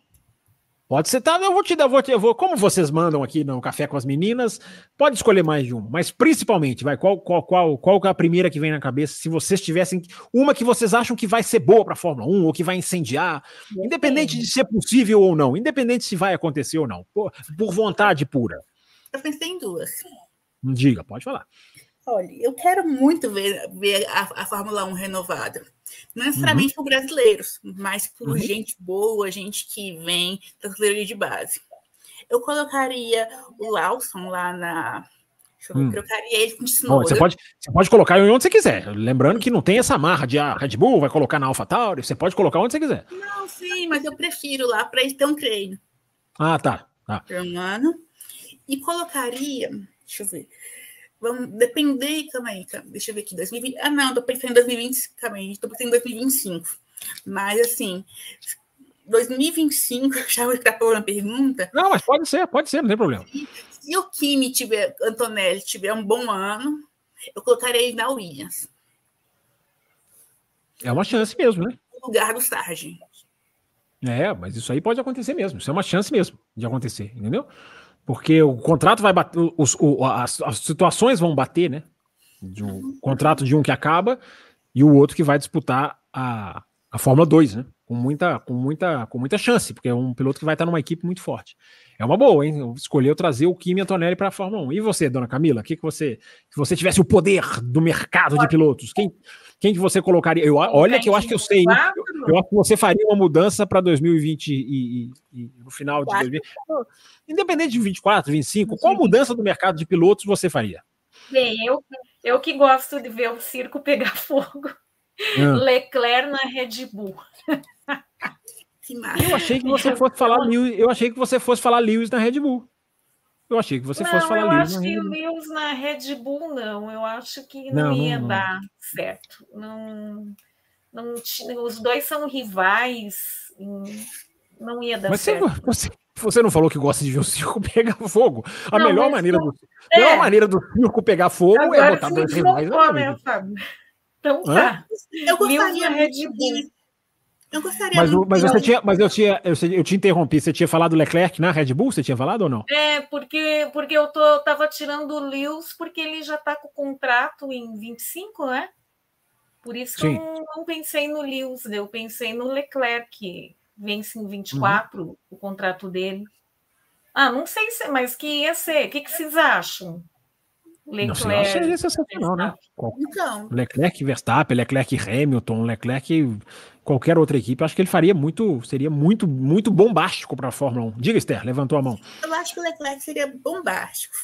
Pode ser, tá? Eu vou te dar, vou te, eu vou, como vocês mandam aqui no Café com as Meninas, pode escolher mais de um, mas principalmente, vai, qual, qual, qual, qual é a primeira que vem na cabeça? Se vocês tivessem uma que vocês acham que vai ser boa para a Fórmula 1 ou que vai incendiar, independente de ser possível ou não, independente se vai acontecer ou não, por, por vontade pura. Eu pensei em duas. Diga, pode falar. Olha, eu quero muito ver, ver a, a Fórmula 1 renovada. Não necessariamente uhum. por brasileiros, mas por uhum. gente boa, gente que vem da categoria de base. Eu colocaria o Lawson lá na. Deixa eu ver, hum. colocaria ele com Bom, você, pode, você pode colocar onde você quiser. Lembrando que não tem essa marra de ah, Red Bull vai colocar na AlphaTauri, você pode colocar onde você quiser. Não, sim, mas eu prefiro lá para ele ter um treino. Ah, tá. tá. E colocaria. Deixa eu ver. Vamos depender, calma aí, calma, deixa eu ver aqui, 2020. Ah, não, tô pensando em 2020, calma aí, tô pensando em 2025. Mas assim, 2025, já vou ficar uma pergunta. Não, mas pode ser, pode ser, não tem problema. Se, se o Kimi tiver, Antonelli tiver um bom ano, eu colocarei ele na Williams. É uma chance mesmo, né? No lugar do Sargent. É, mas isso aí pode acontecer mesmo. Isso é uma chance mesmo de acontecer, entendeu? Porque o contrato vai bater, os, o, as, as, situações vão bater, né? De um contrato de um que acaba e o outro que vai disputar a, a Fórmula 2, né? Com muita, com, muita, com muita chance, porque é um piloto que vai estar numa equipe muito forte. É uma boa, hein? Escolheu trazer o Kimi Antonelli para a Fórmula 1. E você, dona Camila? O que, que você. Se você tivesse o poder do mercado de pilotos, quem, quem que você colocaria? Eu, olha que eu acho que eu sei. Eu, eu acho que você faria uma mudança para 2020 e, e, e, no final de 2020. Independente de 24, 25, qual mudança do mercado de pilotos você faria? Bem, eu, eu que gosto de ver o circo pegar fogo. Hum. Leclerc na Red Bull. Eu achei que você fosse falar Lewis, eu achei que você fosse falar Lewis na Red Bull. Eu achei que você não, fosse falar eu Lewis. Eu acho que o Lewis na Red Bull não. Eu acho que não, não ia não, dar certo. Não, não, os dois são rivais. Não ia dar Mas certo. Você, você não falou que gosta de ver o circo pegar fogo? A melhor maneira do, é. melhor maneira do circo pegar fogo é Agora, é botar dois rivais. Né, Então tá. Eu gostaria de Red Bull. Eu gostaria mas, mas você tinha, mas eu tinha, eu, eu te interrompi. Você tinha falado Leclerc na Red Bull? Você tinha falado ou não? É, porque, porque eu tô, tava tirando o Lewis porque ele já está com o contrato em 25, né? Por isso que eu não, não, pensei no Lewis, eu pensei no Leclerc, que vence em 24 uhum. o contrato dele. Ah, não sei se, mas que ia ser. O que, que vocês acham? Leclerc. Não, seria sensacional, né? Então. Leclerc, Verstappen, Leclerc, Hamilton, Leclerc, qualquer outra equipe. Acho que ele faria muito, seria muito, muito bombástico para a Fórmula 1. Diga, Esther, levantou a mão. Eu acho que o Leclerc seria bombástico.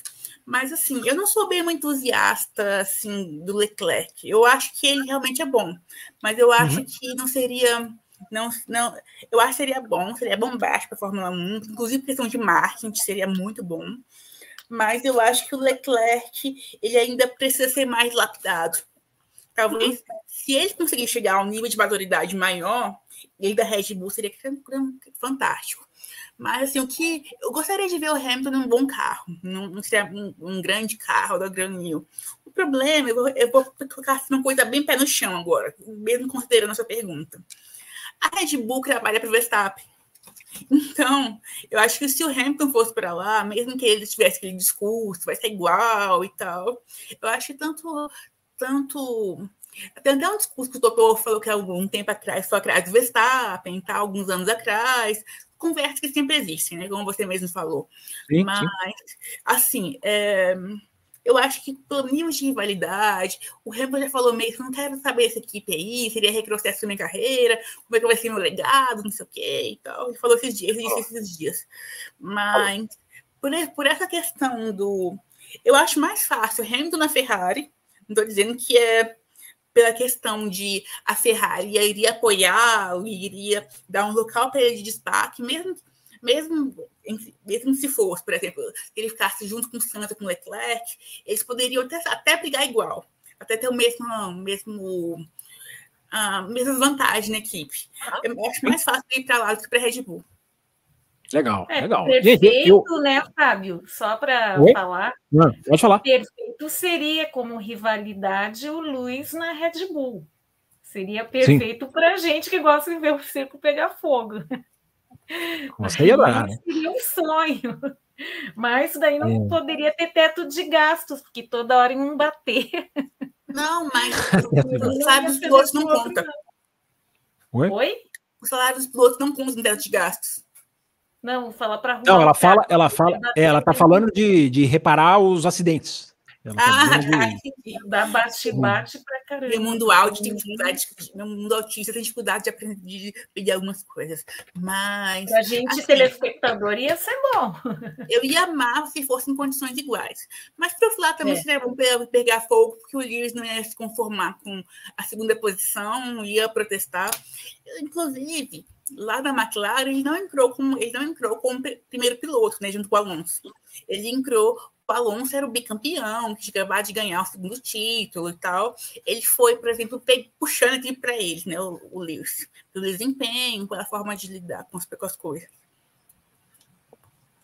Mas assim, eu não sou bem uma entusiasta assim do Leclerc. Eu acho que ele realmente é bom, mas eu acho uhum. que não seria não, não, eu acho que seria bom, seria bombástico para a Fórmula 1, inclusive questão de marketing seria muito bom mas eu acho que o Leclerc ele ainda precisa ser mais lapidado. Talvez, se ele conseguir chegar a um nível de maturidade maior, ele da Red Bull seria fantástico. Mas assim, o que eu gostaria de ver o Hamilton num bom carro, não seria um, um, grande carro da Gran New. O problema, eu vou, eu vou colocar assim, uma coisa bem pé no chão agora, mesmo considerando a sua pergunta. A Red Bull trabalha para o Verstappen. Então, eu acho que se o Hamilton fosse para lá, mesmo que ele tivesse aquele discurso, vai ser igual e tal, eu acho que tanto. Tanto até um discurso que o doutor falou que há algum tempo atrás foi atrás do Verstappen, tá, alguns anos atrás, conversas que sempre existem, né, como você mesmo falou. Sim, Mas, sim. assim, é, eu acho que pelo nível de rivalidade, o Hamilton já falou mesmo, não quero saber essa equipe aí, seria retrocesso na minha carreira, como é que vai ser meu legado, não sei o quê e tal. Ele falou esses dias, ele disse esses dias. Mas por, por essa questão do. Eu acho mais fácil Hamilton na Ferrari, não estou dizendo que é pela questão de a Ferrari iria apoiá-lo, iria dar um local para ele de destaque, mesmo mesmo, mesmo se fosse, por exemplo, ele ficasse junto com o Santa, com o Leclerc, eles poderiam até, até brigar igual, até ter o mesmo, mesmo a mesmas vantagens na equipe. Eu acho mais fácil ir para lá do que para a Red Bull. Legal, É, legal. perfeito, Gente, eu- né, Fábio? Só para falar, Não, pode falar. perfeito seria como rivalidade o Luiz na Red Bull. Seria perfeito para gente que gosta de ver o circo pegar fogo. Você ia adorar, né? Seria um sonho. Mas daí não É. poderia ter teto de gastos, porque toda hora iam bater. Não, mas Não os ia salários dos pilotos não conta. Oi? Oi? Os salários dos pilotos não contam no teto de gastos. Não, fala para Não, ela fala, ela fala, é, ela tá falando de, de reparar os acidentes. Ela tá Ah, tá, de-. Dá bate-bate pra caramba. Meu mundo áudio tem dificuldade, meu mundo autista tem dificuldade de aprender de pedir algumas coisas. Mas Pra gente, Assim. telespectador, ia ser bom. eu ia amar se fossem condições iguais. Mas para outro lado também É. seria bom pe- pegar fogo, porque o Lewis não ia se conformar com a segunda posição, ia protestar. Inclusive, lá na McLaren, ele não entrou como, ele não entrou como pri- primeiro piloto, né, junto com o Alonso. Ele entrou, o Alonso era o bicampeão, que acabado de ganhar o segundo título e tal. Ele foi, por exemplo, puxando aqui para ele, né, o, o Lewis, pelo desempenho, pela forma de lidar com as, com as coisas.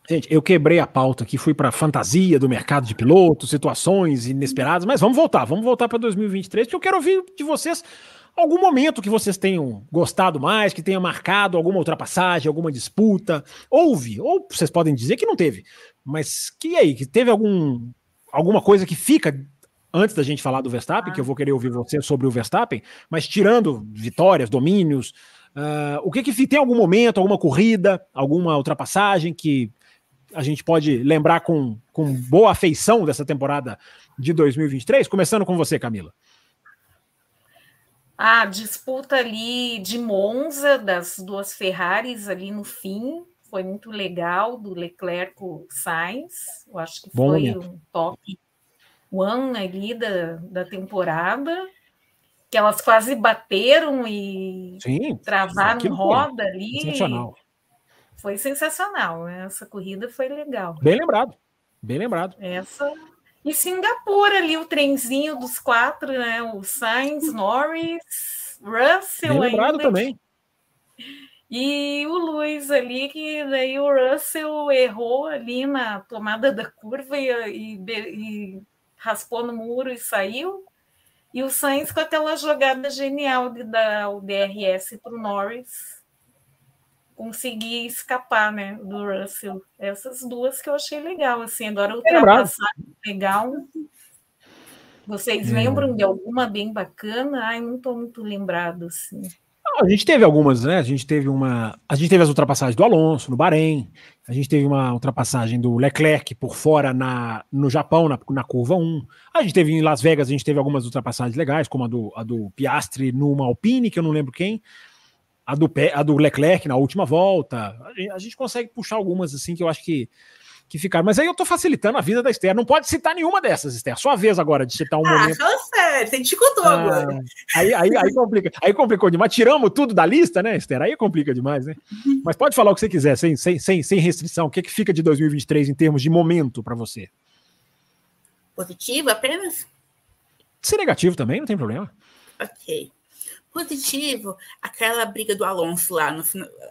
Gente, eu quebrei a pauta aqui, fui para fantasia do mercado de pilotos, situações inesperadas, mas vamos voltar, vamos voltar para 2023, porque eu quero ouvir de vocês algum momento que vocês tenham gostado mais, que tenha marcado alguma ultrapassagem, alguma disputa. Houve, ou vocês podem dizer que não teve, mas que aí, que teve algum, alguma coisa que fica antes da gente falar do Verstappen, que eu vou querer ouvir você sobre o Verstappen, mas tirando vitórias, domínios, ah, o que que tem algum momento, alguma corrida, alguma ultrapassagem que a gente pode lembrar com, com boa afeição dessa temporada de 2023? Começando com você, Camila. A disputa ali de Monza, das duas Ferraris ali no fim, foi muito legal, do Leclerc com Sainz. Eu acho que Bom foi um top one ali da, da temporada. Que elas quase bateram e Sim, travaram foi roda ali. sensacional. Foi sensacional, né? Essa corrida foi legal. Bem lembrado, bem lembrado. Essa. E Singapura ali, o trenzinho dos quatro, né? O Sainz, Norris, Russell Bem lembrado ainda. também. E o Luiz ali, que daí o Russell errou ali na tomada da curva e, e, e raspou no muro e saiu. E o Sainz com aquela jogada genial de dar o DRS para o Norris conseguir escapar né, do Russell. Essas duas que eu achei legal. Assim, agora ultrapassagem legal. Vocês É. lembram de alguma bem bacana? Ai, não estou muito lembrado assim. Não, a gente teve algumas, né? A gente teve uma. A gente teve as ultrapassagens do Alonso no Bahrein. A gente teve uma ultrapassagem do Leclerc por fora na, no Japão, na, na curva 1. A gente teve em Las Vegas, a gente teve algumas ultrapassagens legais, como a do, a do Piastri numa Alpine, que eu não lembro quem. A do, Pe- a do Leclerc na última volta. A gente, consegue puxar algumas assim que eu acho que, que ficaram. Mas aí eu tô facilitando a vida da Esther. Não pode citar nenhuma dessas, Esther. Sua vez agora de citar um Ah, momento. sério, você dificultou agora. Ah, aí, aí, aí, complica, aí complicou demais. Tiramos tudo da lista, né, Esther? Aí complica demais, né? Mas pode falar o que você quiser, sem, sem, sem, sem restrição. O que, que fica de 2023 em termos de momento para você? Positivo apenas? Ser negativo também, não tem problema. Ok. Positivo, aquela briga do Alonso lá no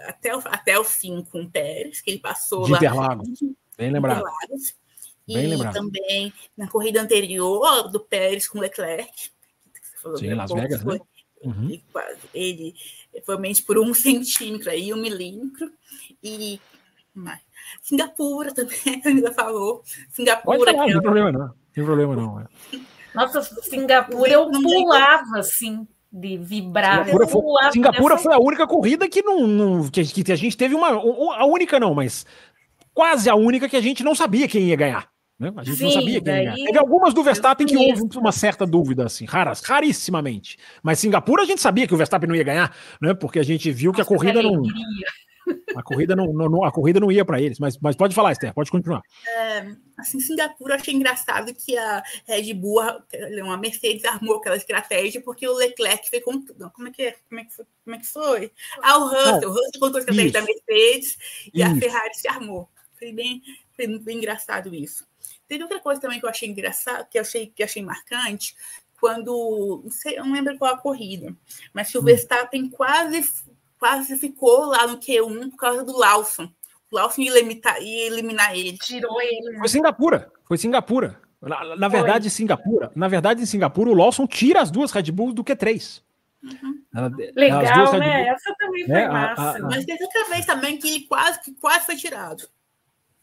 até o, até o fim com o Pérez, que ele passou De lá. Interlagos. Bem lembrado. Interlagos. Bem e lembrado. também na corrida anterior do Pérez com o Leclerc. que você falou Sim, Las Vegas, foi, né? Uhum. ele, ele provavelmente por um centímetro aí, um milímetro. E mas, Singapura também, a Camila falou. Pode Singapura, falar, não que tem problema não. Não tem problema não. é. Nossa, Singapura eu pulava assim, de vibrar. Singapura, eu foi, Singapura dessa- foi a única corrida que não, não que, que a gente teve uma. A única não, mas quase a única que a gente não sabia quem ia ganhar. né? A gente não Sim, sabia quem ia ganhar. daí- Teve algumas do Verstappen que houve uma certa dúvida, assim, raras, rarissimamente. Mas Singapura a gente sabia que o Verstappen não ia ganhar, né? Porque a gente viu que a corrida não. A corrida não, não- não- a corrida não ia para eles. Mas, mas pode falar, Esther, pode continuar. assim, Singapura, eu achei engraçado que a Red Bull, uma Mercedes armou aquela estratégia porque o Leclerc fez com não, como é que é? Como é que foi? Como é que foi? Ah, o Russell, o Russell contou a estratégia Isso. da Mercedes e a Isso. Ferrari se armou. Foi bem, foi bem engraçado isso. Teve outra coisa também que eu achei engraçado, que eu achei, que achei marcante, quando, não sei, eu não lembro qual a corrida, mas que o Hum. Verstappen quase, quase ficou lá no Q1 por causa do Lawson. o Lawson ia eliminar, ia eliminar ele. Tirou ele. Foi Singapura. Foi Singapura. Na, na verdade, em Singapura, na verdade, em Singapura, o Lawson tira as duas Red Bulls do Q3. Uhum. Ela, Legal, né? Essa também foi é, massa. A, a, Mas teve outra vez também que ele quase, que quase foi tirado.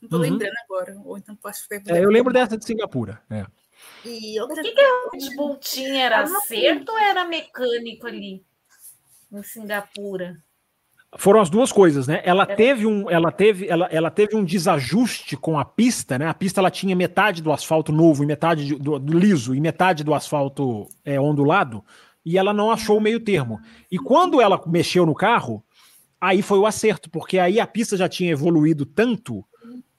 Não tô uhum. lembrando agora. Ou então posso é, Eu lembro dessa de Singapura. É. E outra... O que, que a Red Bull tinha? Era acerto ou era mecânico ali? Em Singapura? Foram as duas coisas, né? Ela teve um, ela teve, ela, ela teve um desajuste com a pista, né? A pista ela tinha metade do asfalto novo e metade do, do liso e metade do asfalto é, ondulado e ela não achou o meio termo. E quando ela mexeu no carro, aí foi o acerto, porque aí a pista já tinha evoluído tanto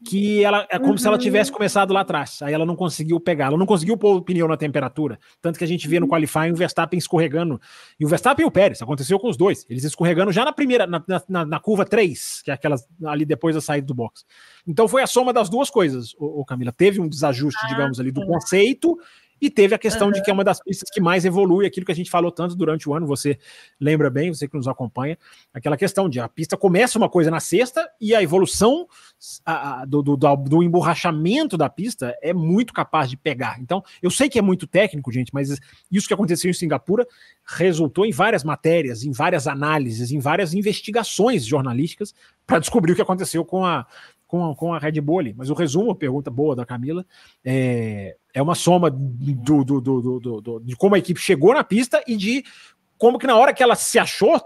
que ela é como uhum. se ela uhum. tivesse começado lá atrás. Aí ela não conseguiu pegar, ela não conseguiu pôr o pneu na temperatura. Tanto que a gente vê no uhum. qualifying o Verstappen escorregando. E o Verstappen e o Pérez, aconteceu com os dois. Eles escorregando já na primeira, na, na, na curva 3, que é aquela ali depois da saída do box. Então foi a soma das duas coisas, o, Camila. Teve um desajuste, ah, digamos, ali do conceito e teve a questão uhum. de que é uma das pistas que mais evolui, aquilo que a gente falou tanto durante o ano, você lembra bem, você que nos acompanha, aquela questão de a pista começa uma coisa na sexta e a evolução a, a, do, do, do, emborrachamento da pista é muito capaz de pegar. Então, eu sei que é muito técnico, gente, mas isso que aconteceu em Singapura resultou em várias matérias, em várias análises, em várias investigações jornalísticas para descobrir o que aconteceu com a, com, com a Red Bull ali. Mas o resumo, a pergunta boa da Camila, é, é uma soma do, do, do, do, de como a equipe chegou na pista e de como que na hora que ela se achou,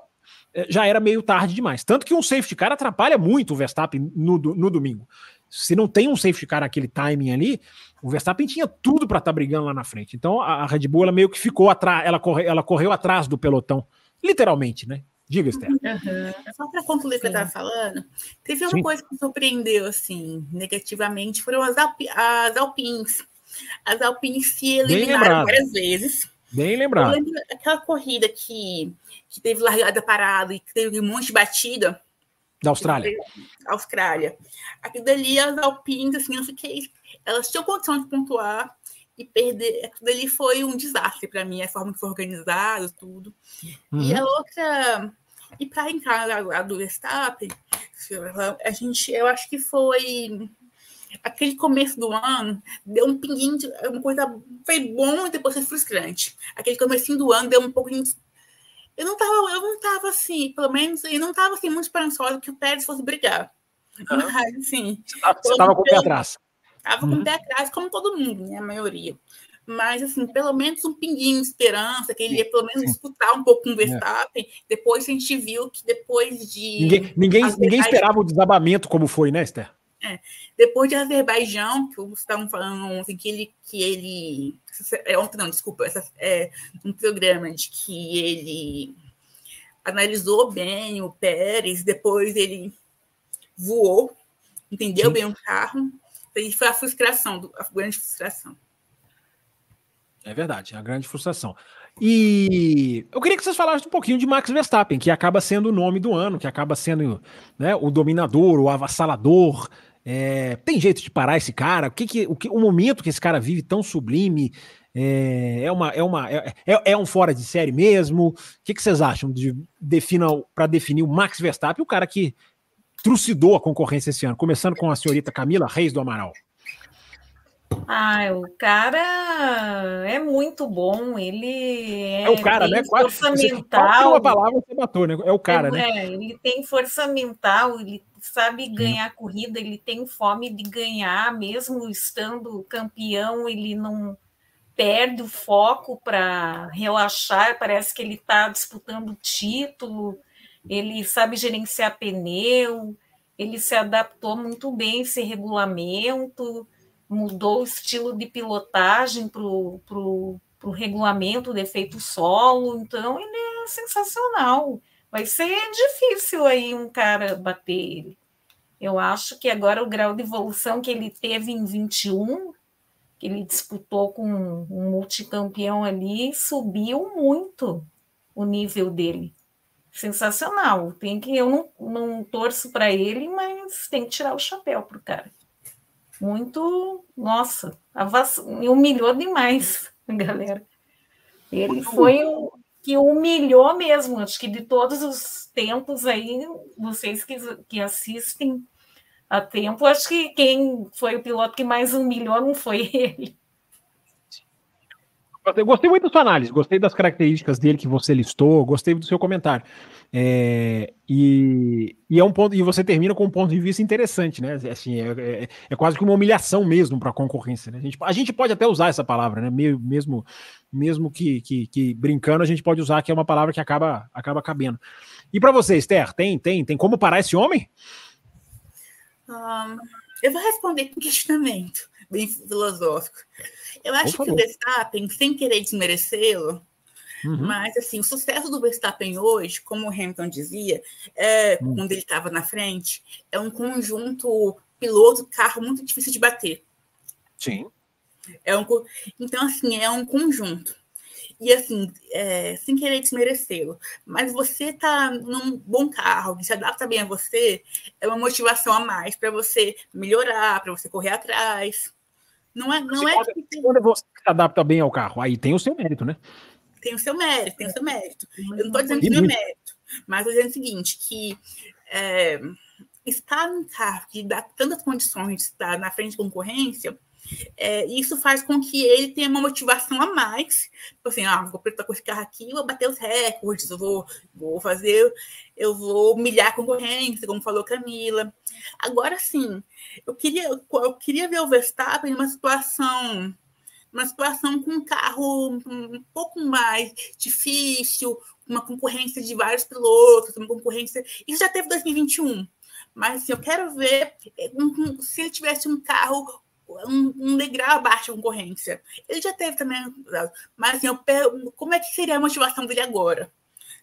é, já era meio tarde demais. Tanto que um safety car atrapalha muito o Verstappen no, no domingo. Se não tem um safety car naquele timing ali, o Verstappen tinha tudo para estar tá brigando lá na frente. Então a Red Bull ela meio que ficou atrás, ela, corre, ela correu atrás do pelotão, literalmente, né? Diga, Esther. Uhum. Só para concluir o que eu estava falando, teve uma Sim. coisa que me surpreendeu assim, negativamente, foram as, Alpi as Alpines. As Alpines se eliminaram várias vezes. Bem lembrado. aquela corrida que, que teve largada parada e que teve um monte de batida. Da Austrália. Austrália. Aquilo dali, as Alpines, assim, eu fiquei. Elas tinham condição de pontuar, e perder. Aquilo ali foi um desastre para mim, a forma que foi organizado, tudo. Uhum. E a outra. E para entrar a do Verstappen, a gente, eu acho que foi aquele começo do ano deu um pinguinho de uma coisa foi bom e depois foi frustrante. Aquele comecinho do ano deu um pouco de eu não tava, eu não tava assim, pelo menos eu não tava assim muito esperançosa que o Pérez fosse brigar. Uhum. Mas, assim, você estava com o pé atrás. Tava com o uhum. pé atrás, como todo mundo, né? A maioria. Mas, assim, pelo menos um pinguinho de esperança, que ele ia pelo menos disputar um pouco com o é. Verstappen. É. Depois a gente viu que depois de. Ninguém, ninguém, ninguém esperava o desabamento como foi, né, Esther? É. Depois de Azerbaijão, que vocês estavam falando ontem, que ele. Que ele é, ontem, não, desculpa, essa, é um programa de que ele analisou bem o Pérez, depois ele voou, entendeu Sim. bem o carro e foi a frustração, a grande frustração. É verdade, a grande frustração. E eu queria que vocês falassem um pouquinho de Max Verstappen, que acaba sendo o nome do ano, que acaba sendo né, o dominador, o avassalador. É, tem jeito de parar esse cara? O que, que, o, que, o momento que esse cara vive tão sublime é, é uma, é, uma, é, é, é um fora de série mesmo? O que, que vocês acham de para definir o Max Verstappen, o cara que trucidou a concorrência esse ano, começando com a senhorita Camila Reis do Amaral. Ah, o cara é muito bom, ele é, é o cara, né? Quase, força mental. Uma palavra você matou, né? É o cara, é, né? É, ele tem força mental, ele sabe ganhar hum. corrida, ele tem fome de ganhar, mesmo estando campeão, ele não perde o foco para relaxar, parece que ele está disputando título ele sabe gerenciar pneu, ele se adaptou muito bem a esse regulamento, mudou o estilo de pilotagem para o regulamento de efeito solo, então ele é sensacional. Vai ser difícil aí um cara bater ele. Eu acho que agora o grau de evolução que ele teve em 21, que ele disputou com um multicampeão ali, subiu muito o nível dele sensacional. Tem que eu não, não torço para ele, mas tem que tirar o chapéu pro cara. Muito, nossa, avass... me humilhou demais, galera. Ele foi o que humilhou mesmo. Acho que de todos os tempos aí, vocês que, que assistem a tempo. Acho que quem foi o piloto que mais humilhou não foi ele. Eu gostei muito da sua análise, gostei das características dele que você listou, gostei do seu comentário. É, e, e, é um ponto, e você termina com um ponto de vista interessante, né? Assim, é, é, é quase que uma humilhação mesmo para a concorrência. Né? A, gente, pode até usar essa palavra, né? Mesmo, mesmo que, que, que, brincando, a gente pode usar que é uma palavra que acaba, acaba cabendo. E para você, Esther, tem, tem, tem como parar esse homem? Um, eu vou responder com questionamento bem filosófico. Eu acho que o Verstappen, sem querer desmerecê-lo, uhum. mas assim, o sucesso do Verstappen hoje, como o Hamilton dizia, é, uhum. quando ele estava na frente, é um conjunto piloto-carro muito difícil de bater. Sim. É um, então, assim, é um conjunto. E assim, é, sem querer desmerecê-lo, mas você tá num bom carro, que se adapta bem a você, é uma motivação a mais para você melhorar, para você correr atrás. Não é, não é quando, que quando você se adapta bem ao carro, aí tem o seu mérito, né? Tem o seu mérito, tem o seu mérito. Eu não estou dizendo que não é mérito, mas estou dizendo o seguinte, que é, estar num carro que dá tantas condições de estar na frente de concorrência é, isso faz com que ele tenha uma motivação a mais. Tipo assim, ah, vou apertar com esse carro aqui, vou bater os recordes, eu vou, vou fazer, eu vou humilhar a concorrência, como falou Camila. Agora sim, eu queria, eu queria ver o Verstappen numa situação uma situação com um carro um pouco mais difícil, uma concorrência de vários pilotos, uma concorrência. Isso já teve 2021. Mas assim, eu quero ver eh, se ele tivesse um carro um, um degrau abaixo da concorrência. Ele já teve também, mas assim, eu como é que seria a motivação dele agora?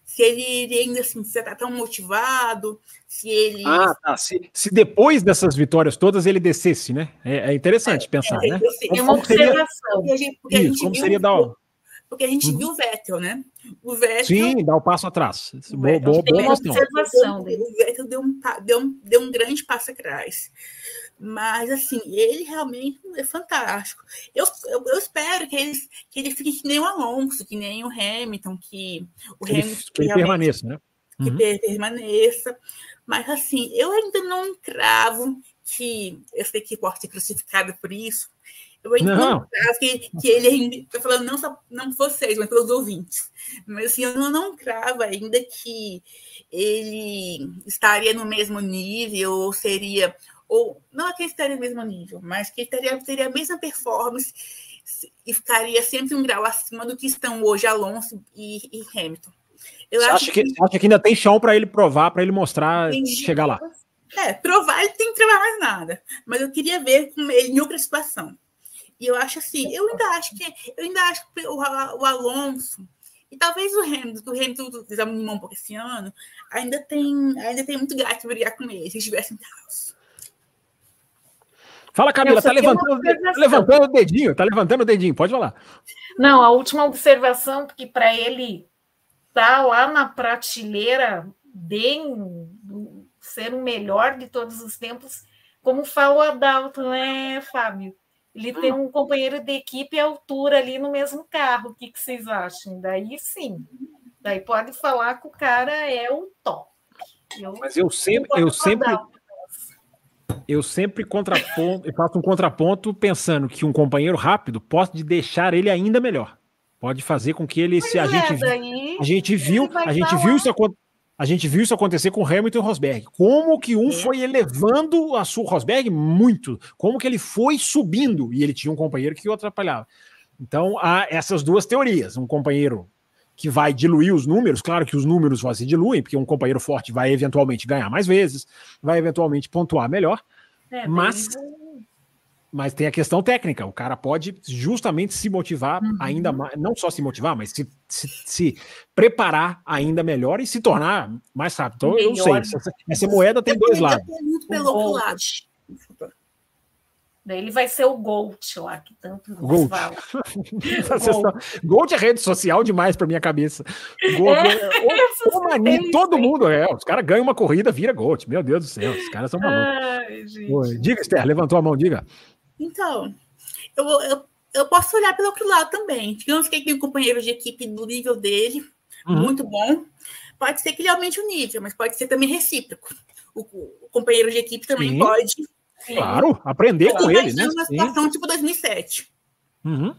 Se ele iria ainda assim, se está tão motivado, se ele. Ah, tá. Se, se depois dessas vitórias todas ele descesse, né? É, é interessante é, pensar, é, né? É uma observação. Porque a gente, porque Isso, a gente como viu, seria dar. Porque a gente uhum. viu o Vettel, né? O Vettel. Sim, dá o um passo atrás. Boa, boa, boa questão. O Vettel deu um, deu, um, deu um grande passo atrás. Mas, assim, ele realmente é fantástico. Eu, eu, eu, espero que ele, que ele fique que nem o Alonso, que nem o Hamilton, que o que Hamilton. que ele permaneça, né? Que uhum. permaneça. Mas, assim, eu ainda não cravo que eu sei que pode ser crucificado por isso. Eu ainda não, não cravo que, que ele ainda. Estou falando não só não vocês, mas pelos ouvintes. Mas, assim, eu não, não cravo ainda que ele estaria no mesmo nível ou seria ou não é que estaria no mesmo nível, mas que teria, teria a mesma performance e ficaria sempre um grau acima do que estão hoje Alonso e, e Hamilton. Eu você, acho que, que, acha que ainda tem chão para ele provar, para ele mostrar, chegar lá? É, provar ele tem que trabalhar mais nada. Mas eu queria ver com ele em outra situação. E eu acho assim, eu ainda acho que eu ainda acho que o, o Alonso e talvez o Hamilton, o Hamilton desanimou um pouco esse ano, ainda tem, ainda tem muito gato brigar com ele, se estivesse em caos. Fala, Camila, tá levantando, tá levantando o dedinho, tá levantando o dedinho, pode falar. Não, a última observação, que para ele tá lá na prateleira bem ser o melhor de todos os tempos, como fala o Adalto, né, Fábio? Ele hum. tem um companheiro de equipe à altura ali no mesmo carro. O que, que vocês acham? Daí sim. Daí pode falar que o cara é o top. Eu, Mas eu sempre, eu sempre, eu sempre contraponto, eu faço um contraponto pensando que um companheiro rápido pode deixar ele ainda melhor. Pode fazer com que ele pois se a é, gente a gente viu, a gente viu isso a gente viu isso acontecer com Hamilton e Rosberg. Como que um é. foi elevando a sua Rosberg muito, como que ele foi subindo e ele tinha um companheiro que o atrapalhava. Então há essas duas teorias, um companheiro que vai diluir os números, claro que os números vão se diluem, porque um companheiro forte vai eventualmente ganhar mais vezes, vai eventualmente pontuar melhor, é, mas, mas tem a questão técnica. O cara pode justamente se motivar uhum. ainda mais, não só se motivar, mas se, se, se, preparar ainda melhor e se tornar mais rápido. Então, eu sei, essa, essa moeda tem dois lados. Pelo outro lado. Daí ele vai ser o Gold lá, que tanto Gold. fala. Gold é rede social demais para minha cabeça. Gold é, é, é, todo mundo é. Os caras ganham uma corrida, vira Gold. Meu Deus do céu, os caras são malucos. diga, Esther, levantou a mão, diga. Então, eu, eu, eu posso olhar pelo outro lado também. Digamos que tem um companheiro de equipe do nível dele, uhum. muito bom. Pode ser que ele aumente o nível, mas pode ser também recíproco. o, o companheiro de equipe também Sim. pode. Claro, aprender com ele, né? uma situação sim. tipo 2007. Uhum.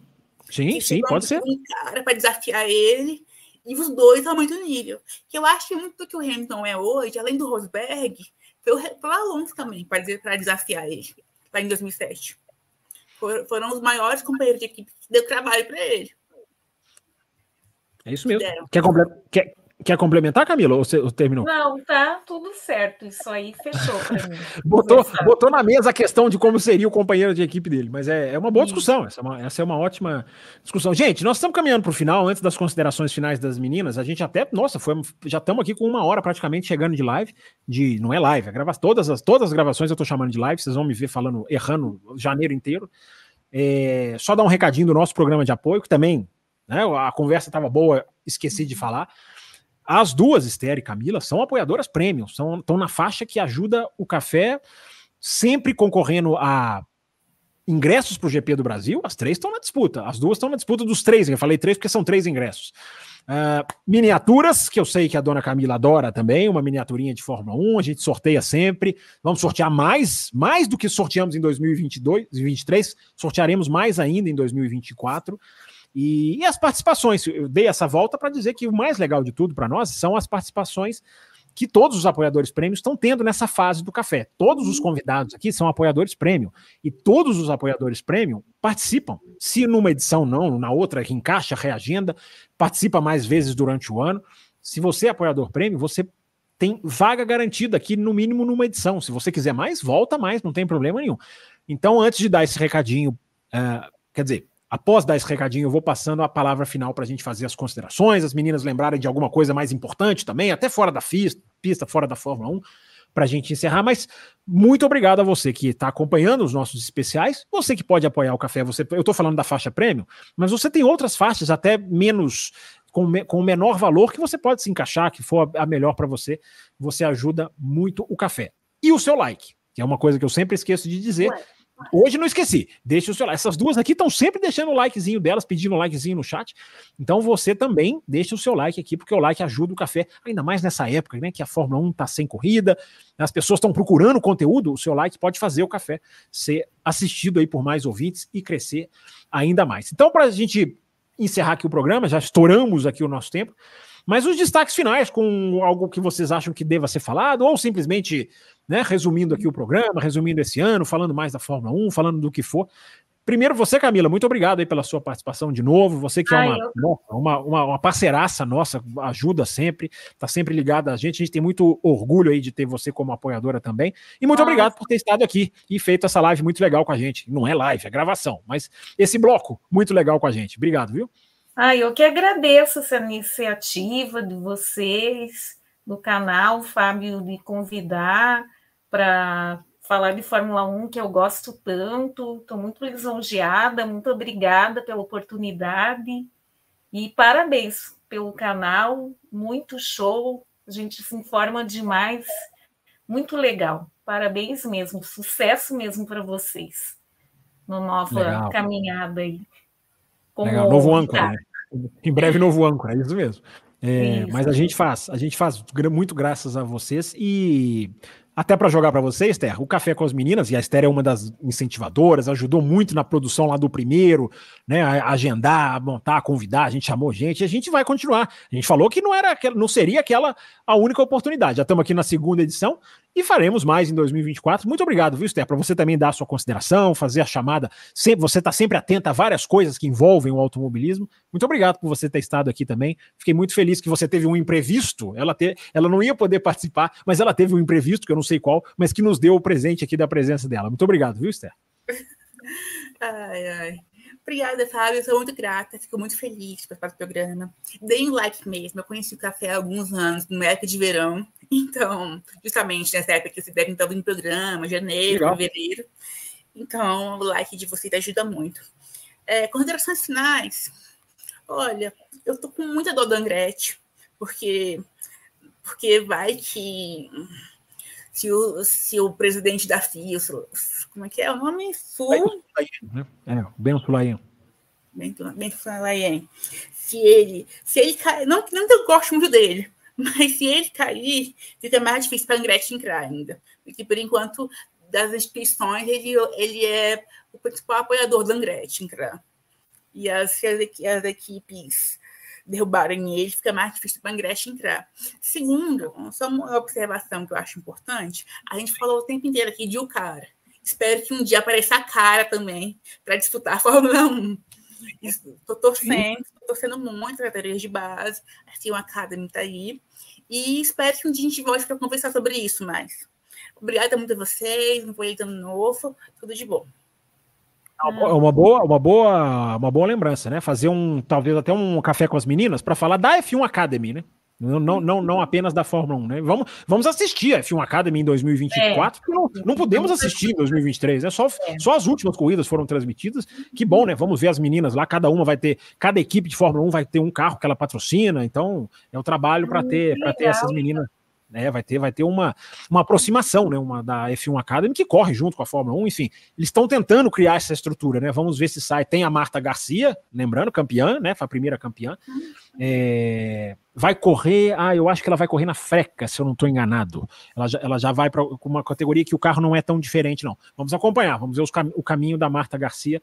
Sim, sim, pode ser. Um cara para desafiar ele e os dois estão muito nível. Que eu acho que muito do que o Hamilton é hoje, além do Rosberg, foi o, Alonso também para desafiar ele lá em 2007. foram os maiores companheiros de equipe que deu trabalho para ele. É isso mesmo. Quer, comple quer, quer complementar, Camila? Ou você terminou? Não, tá tudo certo. Isso aí fechou para mim. botou, botou na mesa a questão de como seria o companheiro de equipe dele. Mas é, é uma boa discussão. Essa é uma, essa é uma ótima discussão. Gente, nós estamos caminhando para o final. Antes das considerações finais das meninas, a gente até. Nossa, foi, já estamos aqui com uma hora praticamente chegando de live. De, não é live, é grava, todas, as, todas as gravações eu estou chamando de live. Vocês vão me ver falando, errando janeiro inteiro. É, só dar um recadinho do nosso programa de apoio, que também né? A conversa estava boa, esqueci de falar. As duas, Esther e Camila, são apoiadoras premium, são, estão na faixa que ajuda o café, sempre concorrendo a ingressos para o GP do Brasil. As três estão na disputa, as duas estão na disputa dos três. Eu falei três porque são três ingressos. Uh, miniaturas, que eu sei que a dona Camila adora também, uma miniaturinha de Fórmula 1, a gente sorteia sempre. Vamos sortear mais, mais do que sorteamos em 2022, 2023, sortearemos mais ainda em 2024. E, e as participações, eu dei essa volta para dizer que o mais legal de tudo para nós são as participações que todos os apoiadores prêmios estão tendo nessa fase do café. Todos os convidados aqui são apoiadores prêmio e todos os apoiadores prêmio participam. Se numa edição não, na outra que encaixa, reagenda, participa mais vezes durante o ano. Se você é apoiador prêmio, você tem vaga garantida aqui, no mínimo numa edição. Se você quiser mais, volta mais, não tem problema nenhum. Então, antes de dar esse recadinho, uh, quer dizer, Após dar esse recadinho, eu vou passando a palavra final para a gente fazer as considerações, as meninas lembrarem de alguma coisa mais importante também, até fora da pista, fora da Fórmula 1, para a gente encerrar. Mas muito obrigado a você que está acompanhando os nossos especiais, você que pode apoiar o café. Você, eu estou falando da faixa prêmio, mas você tem outras faixas até menos com, com menor valor que você pode se encaixar, que for a melhor para você. Você ajuda muito o café. E o seu like, que é uma coisa que eu sempre esqueço de dizer. Ué Hoje não esqueci. Deixa o seu like. Essas duas aqui estão sempre deixando o likezinho delas, pedindo um likezinho no chat. Então você também deixa o seu like aqui, porque o like ajuda o café, ainda mais nessa época, né? Que a Fórmula 1 está sem corrida, as pessoas estão procurando conteúdo. O seu like pode fazer o café ser assistido aí por mais ouvintes e crescer ainda mais. Então, para a gente encerrar aqui o programa, já estouramos aqui o nosso tempo. Mas os destaques finais, com algo que vocês acham que deva ser falado, ou simplesmente né, resumindo aqui o programa, resumindo esse ano, falando mais da Fórmula 1, falando do que for. Primeiro, você, Camila, muito obrigado aí pela sua participação de novo. Você que é uma, eu... uma, uma, uma, parceiraça nossa, ajuda sempre, está sempre ligada a gente. A gente tem muito orgulho aí de ter você como apoiadora também. E muito obrigado por ter estado aqui e feito essa live muito legal com a gente. Não é live, é gravação, mas esse bloco muito legal com a gente. Obrigado, viu? Ah, eu que agradeço essa iniciativa de vocês, do canal, Fábio, de convidar para falar de Fórmula 1, que eu gosto tanto. Estou muito lisonjeada, muito obrigada pela oportunidade e parabéns pelo canal, muito show. A gente se informa demais, muito legal. Parabéns mesmo, sucesso mesmo para vocês no nova legal. caminhada aí. Legal, novo âncora, né? Em breve novo âncora, é isso mesmo. É, mas a gente faz, a gente faz muito graças a vocês e até para jogar para vocês, Esther, o Café com as Meninas, e a Esther é uma das incentivadoras, ajudou muito na produção lá do primeiro, né? A agendar, a montar, a convidar, a gente chamou gente, e a gente vai continuar. A gente falou que não era não seria aquela a única oportunidade. Já estamos aqui na segunda edição e faremos mais em 2024. Muito obrigado, viu, Esther, para você também dar a sua consideração, fazer a chamada. Sempre, você está sempre atenta a várias coisas que envolvem o automobilismo. Muito obrigado por você ter estado aqui também. Fiquei muito feliz que você teve um imprevisto. Ela, ter, ela não ia poder participar, mas ela teve um imprevisto, que eu não sei qual, mas que nos deu o presente aqui da presença dela. Muito obrigado, viu, Esther? Ai, ai. Obrigada, Fábio. Eu sou muito grata, fico muito feliz de participar do programa. Dei um like mesmo. Eu conheci o café há alguns anos, na época de verão. Então, justamente nessa época que você deve estar no programa, janeiro, Legal. fevereiro. Então, o like de vocês ajuda muito. É, considerações finais. Olha, eu tô com muita dor da Angrete, porque, porque vai que se o, se o presidente da FIA, como é que é o nome? Sul? Né? É, Ben Sulayen. Ben Sulayen. Se ele, se ele cai, não, não eu gosto muito dele, Mas se ele cair, fica mais difícil para a Gretchen entrar ainda. Porque, por enquanto, das instituições, ele, ele é o principal apoiador da Gretchen entrar. E as, as equipes derrubarem ele, fica mais difícil para a Gretchen entrar. Segundo, só uma observação que eu acho importante, a gente falou o tempo inteiro aqui de o cara. Espero que um dia apareça a cara também para disputar a Fórmula 1. Estou torcendo, estou torcendo muito para categorias de base, assim, o Academy está aí. E espero que um dia a gente volte para conversar sobre isso mais. Obrigada muito a vocês, um feliz ano novo, tudo de bom. É uma boa, uma boa, uma boa lembrança, né? Fazer um, talvez até um café com as meninas para falar da F1 Academy, né? Não, não, não, não apenas da Fórmula 1, né? Vamos, vamos assistir a F1 Academy em 2024, é. porque não, não podemos assistir em 2023, né? Só, é. só as últimas corridas foram transmitidas. Que bom, né? Vamos ver as meninas lá, cada uma vai ter, cada equipe de Fórmula 1 vai ter um carro que ela patrocina, então é um trabalho para ter, ter essas meninas né? Vai ter, vai ter uma, uma aproximação, né? Uma da F1 Academy que corre junto com a Fórmula 1, enfim, eles estão tentando criar essa estrutura, né? Vamos ver se sai. Tem a Marta Garcia, lembrando, campeã, né? Foi a primeira campeã. É, vai correr, ah, eu acho que ela vai correr na freca, se eu não estou enganado. Ela já, ela já vai para uma categoria que o carro não é tão diferente, não. Vamos acompanhar, vamos ver os, o caminho da Marta Garcia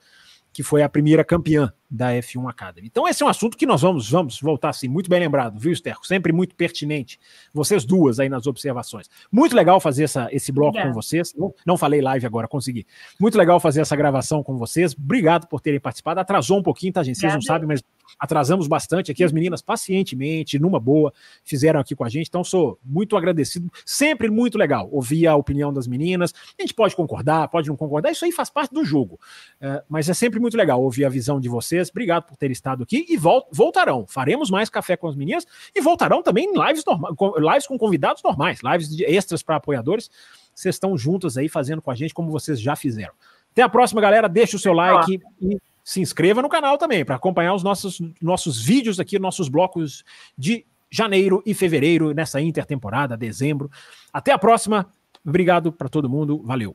que foi a primeira campeã da F1 Academy. Então, esse é um assunto que nós vamos, vamos voltar assim, muito bem lembrado, viu, Sterco? Sempre muito pertinente. Vocês duas aí nas observações. Muito legal fazer essa, esse bloco com vocês. Não, não falei live agora, consegui. Muito legal fazer essa gravação com vocês. Obrigado por terem participado. Atrasou um pouquinho, tá, gente? Vocês não sabem, mas atrasamos bastante aqui. As meninas, pacientemente, numa boa, fizeram aqui com a gente. Então, sou muito agradecido. Sempre muito legal ouvir a opinião das meninas. A gente pode concordar, pode não concordar. Isso aí faz parte do jogo. É, mas é sempre muito legal ouvir a visão de vocês. Obrigado por ter estado aqui e voltarão. Faremos mais café com as meninas e voltarão também lives, normais, lives com convidados normais, lives extras para apoiadores. Vocês estão juntos aí fazendo com a gente como vocês já fizeram. Até a próxima, galera. Deixa o seu like e se inscreva no canal também para acompanhar os nossos, nossos vídeos aqui, nossos blocos de janeiro e fevereiro, nessa intertemporada, dezembro. Até a próxima. Obrigado para todo mundo. Valeu.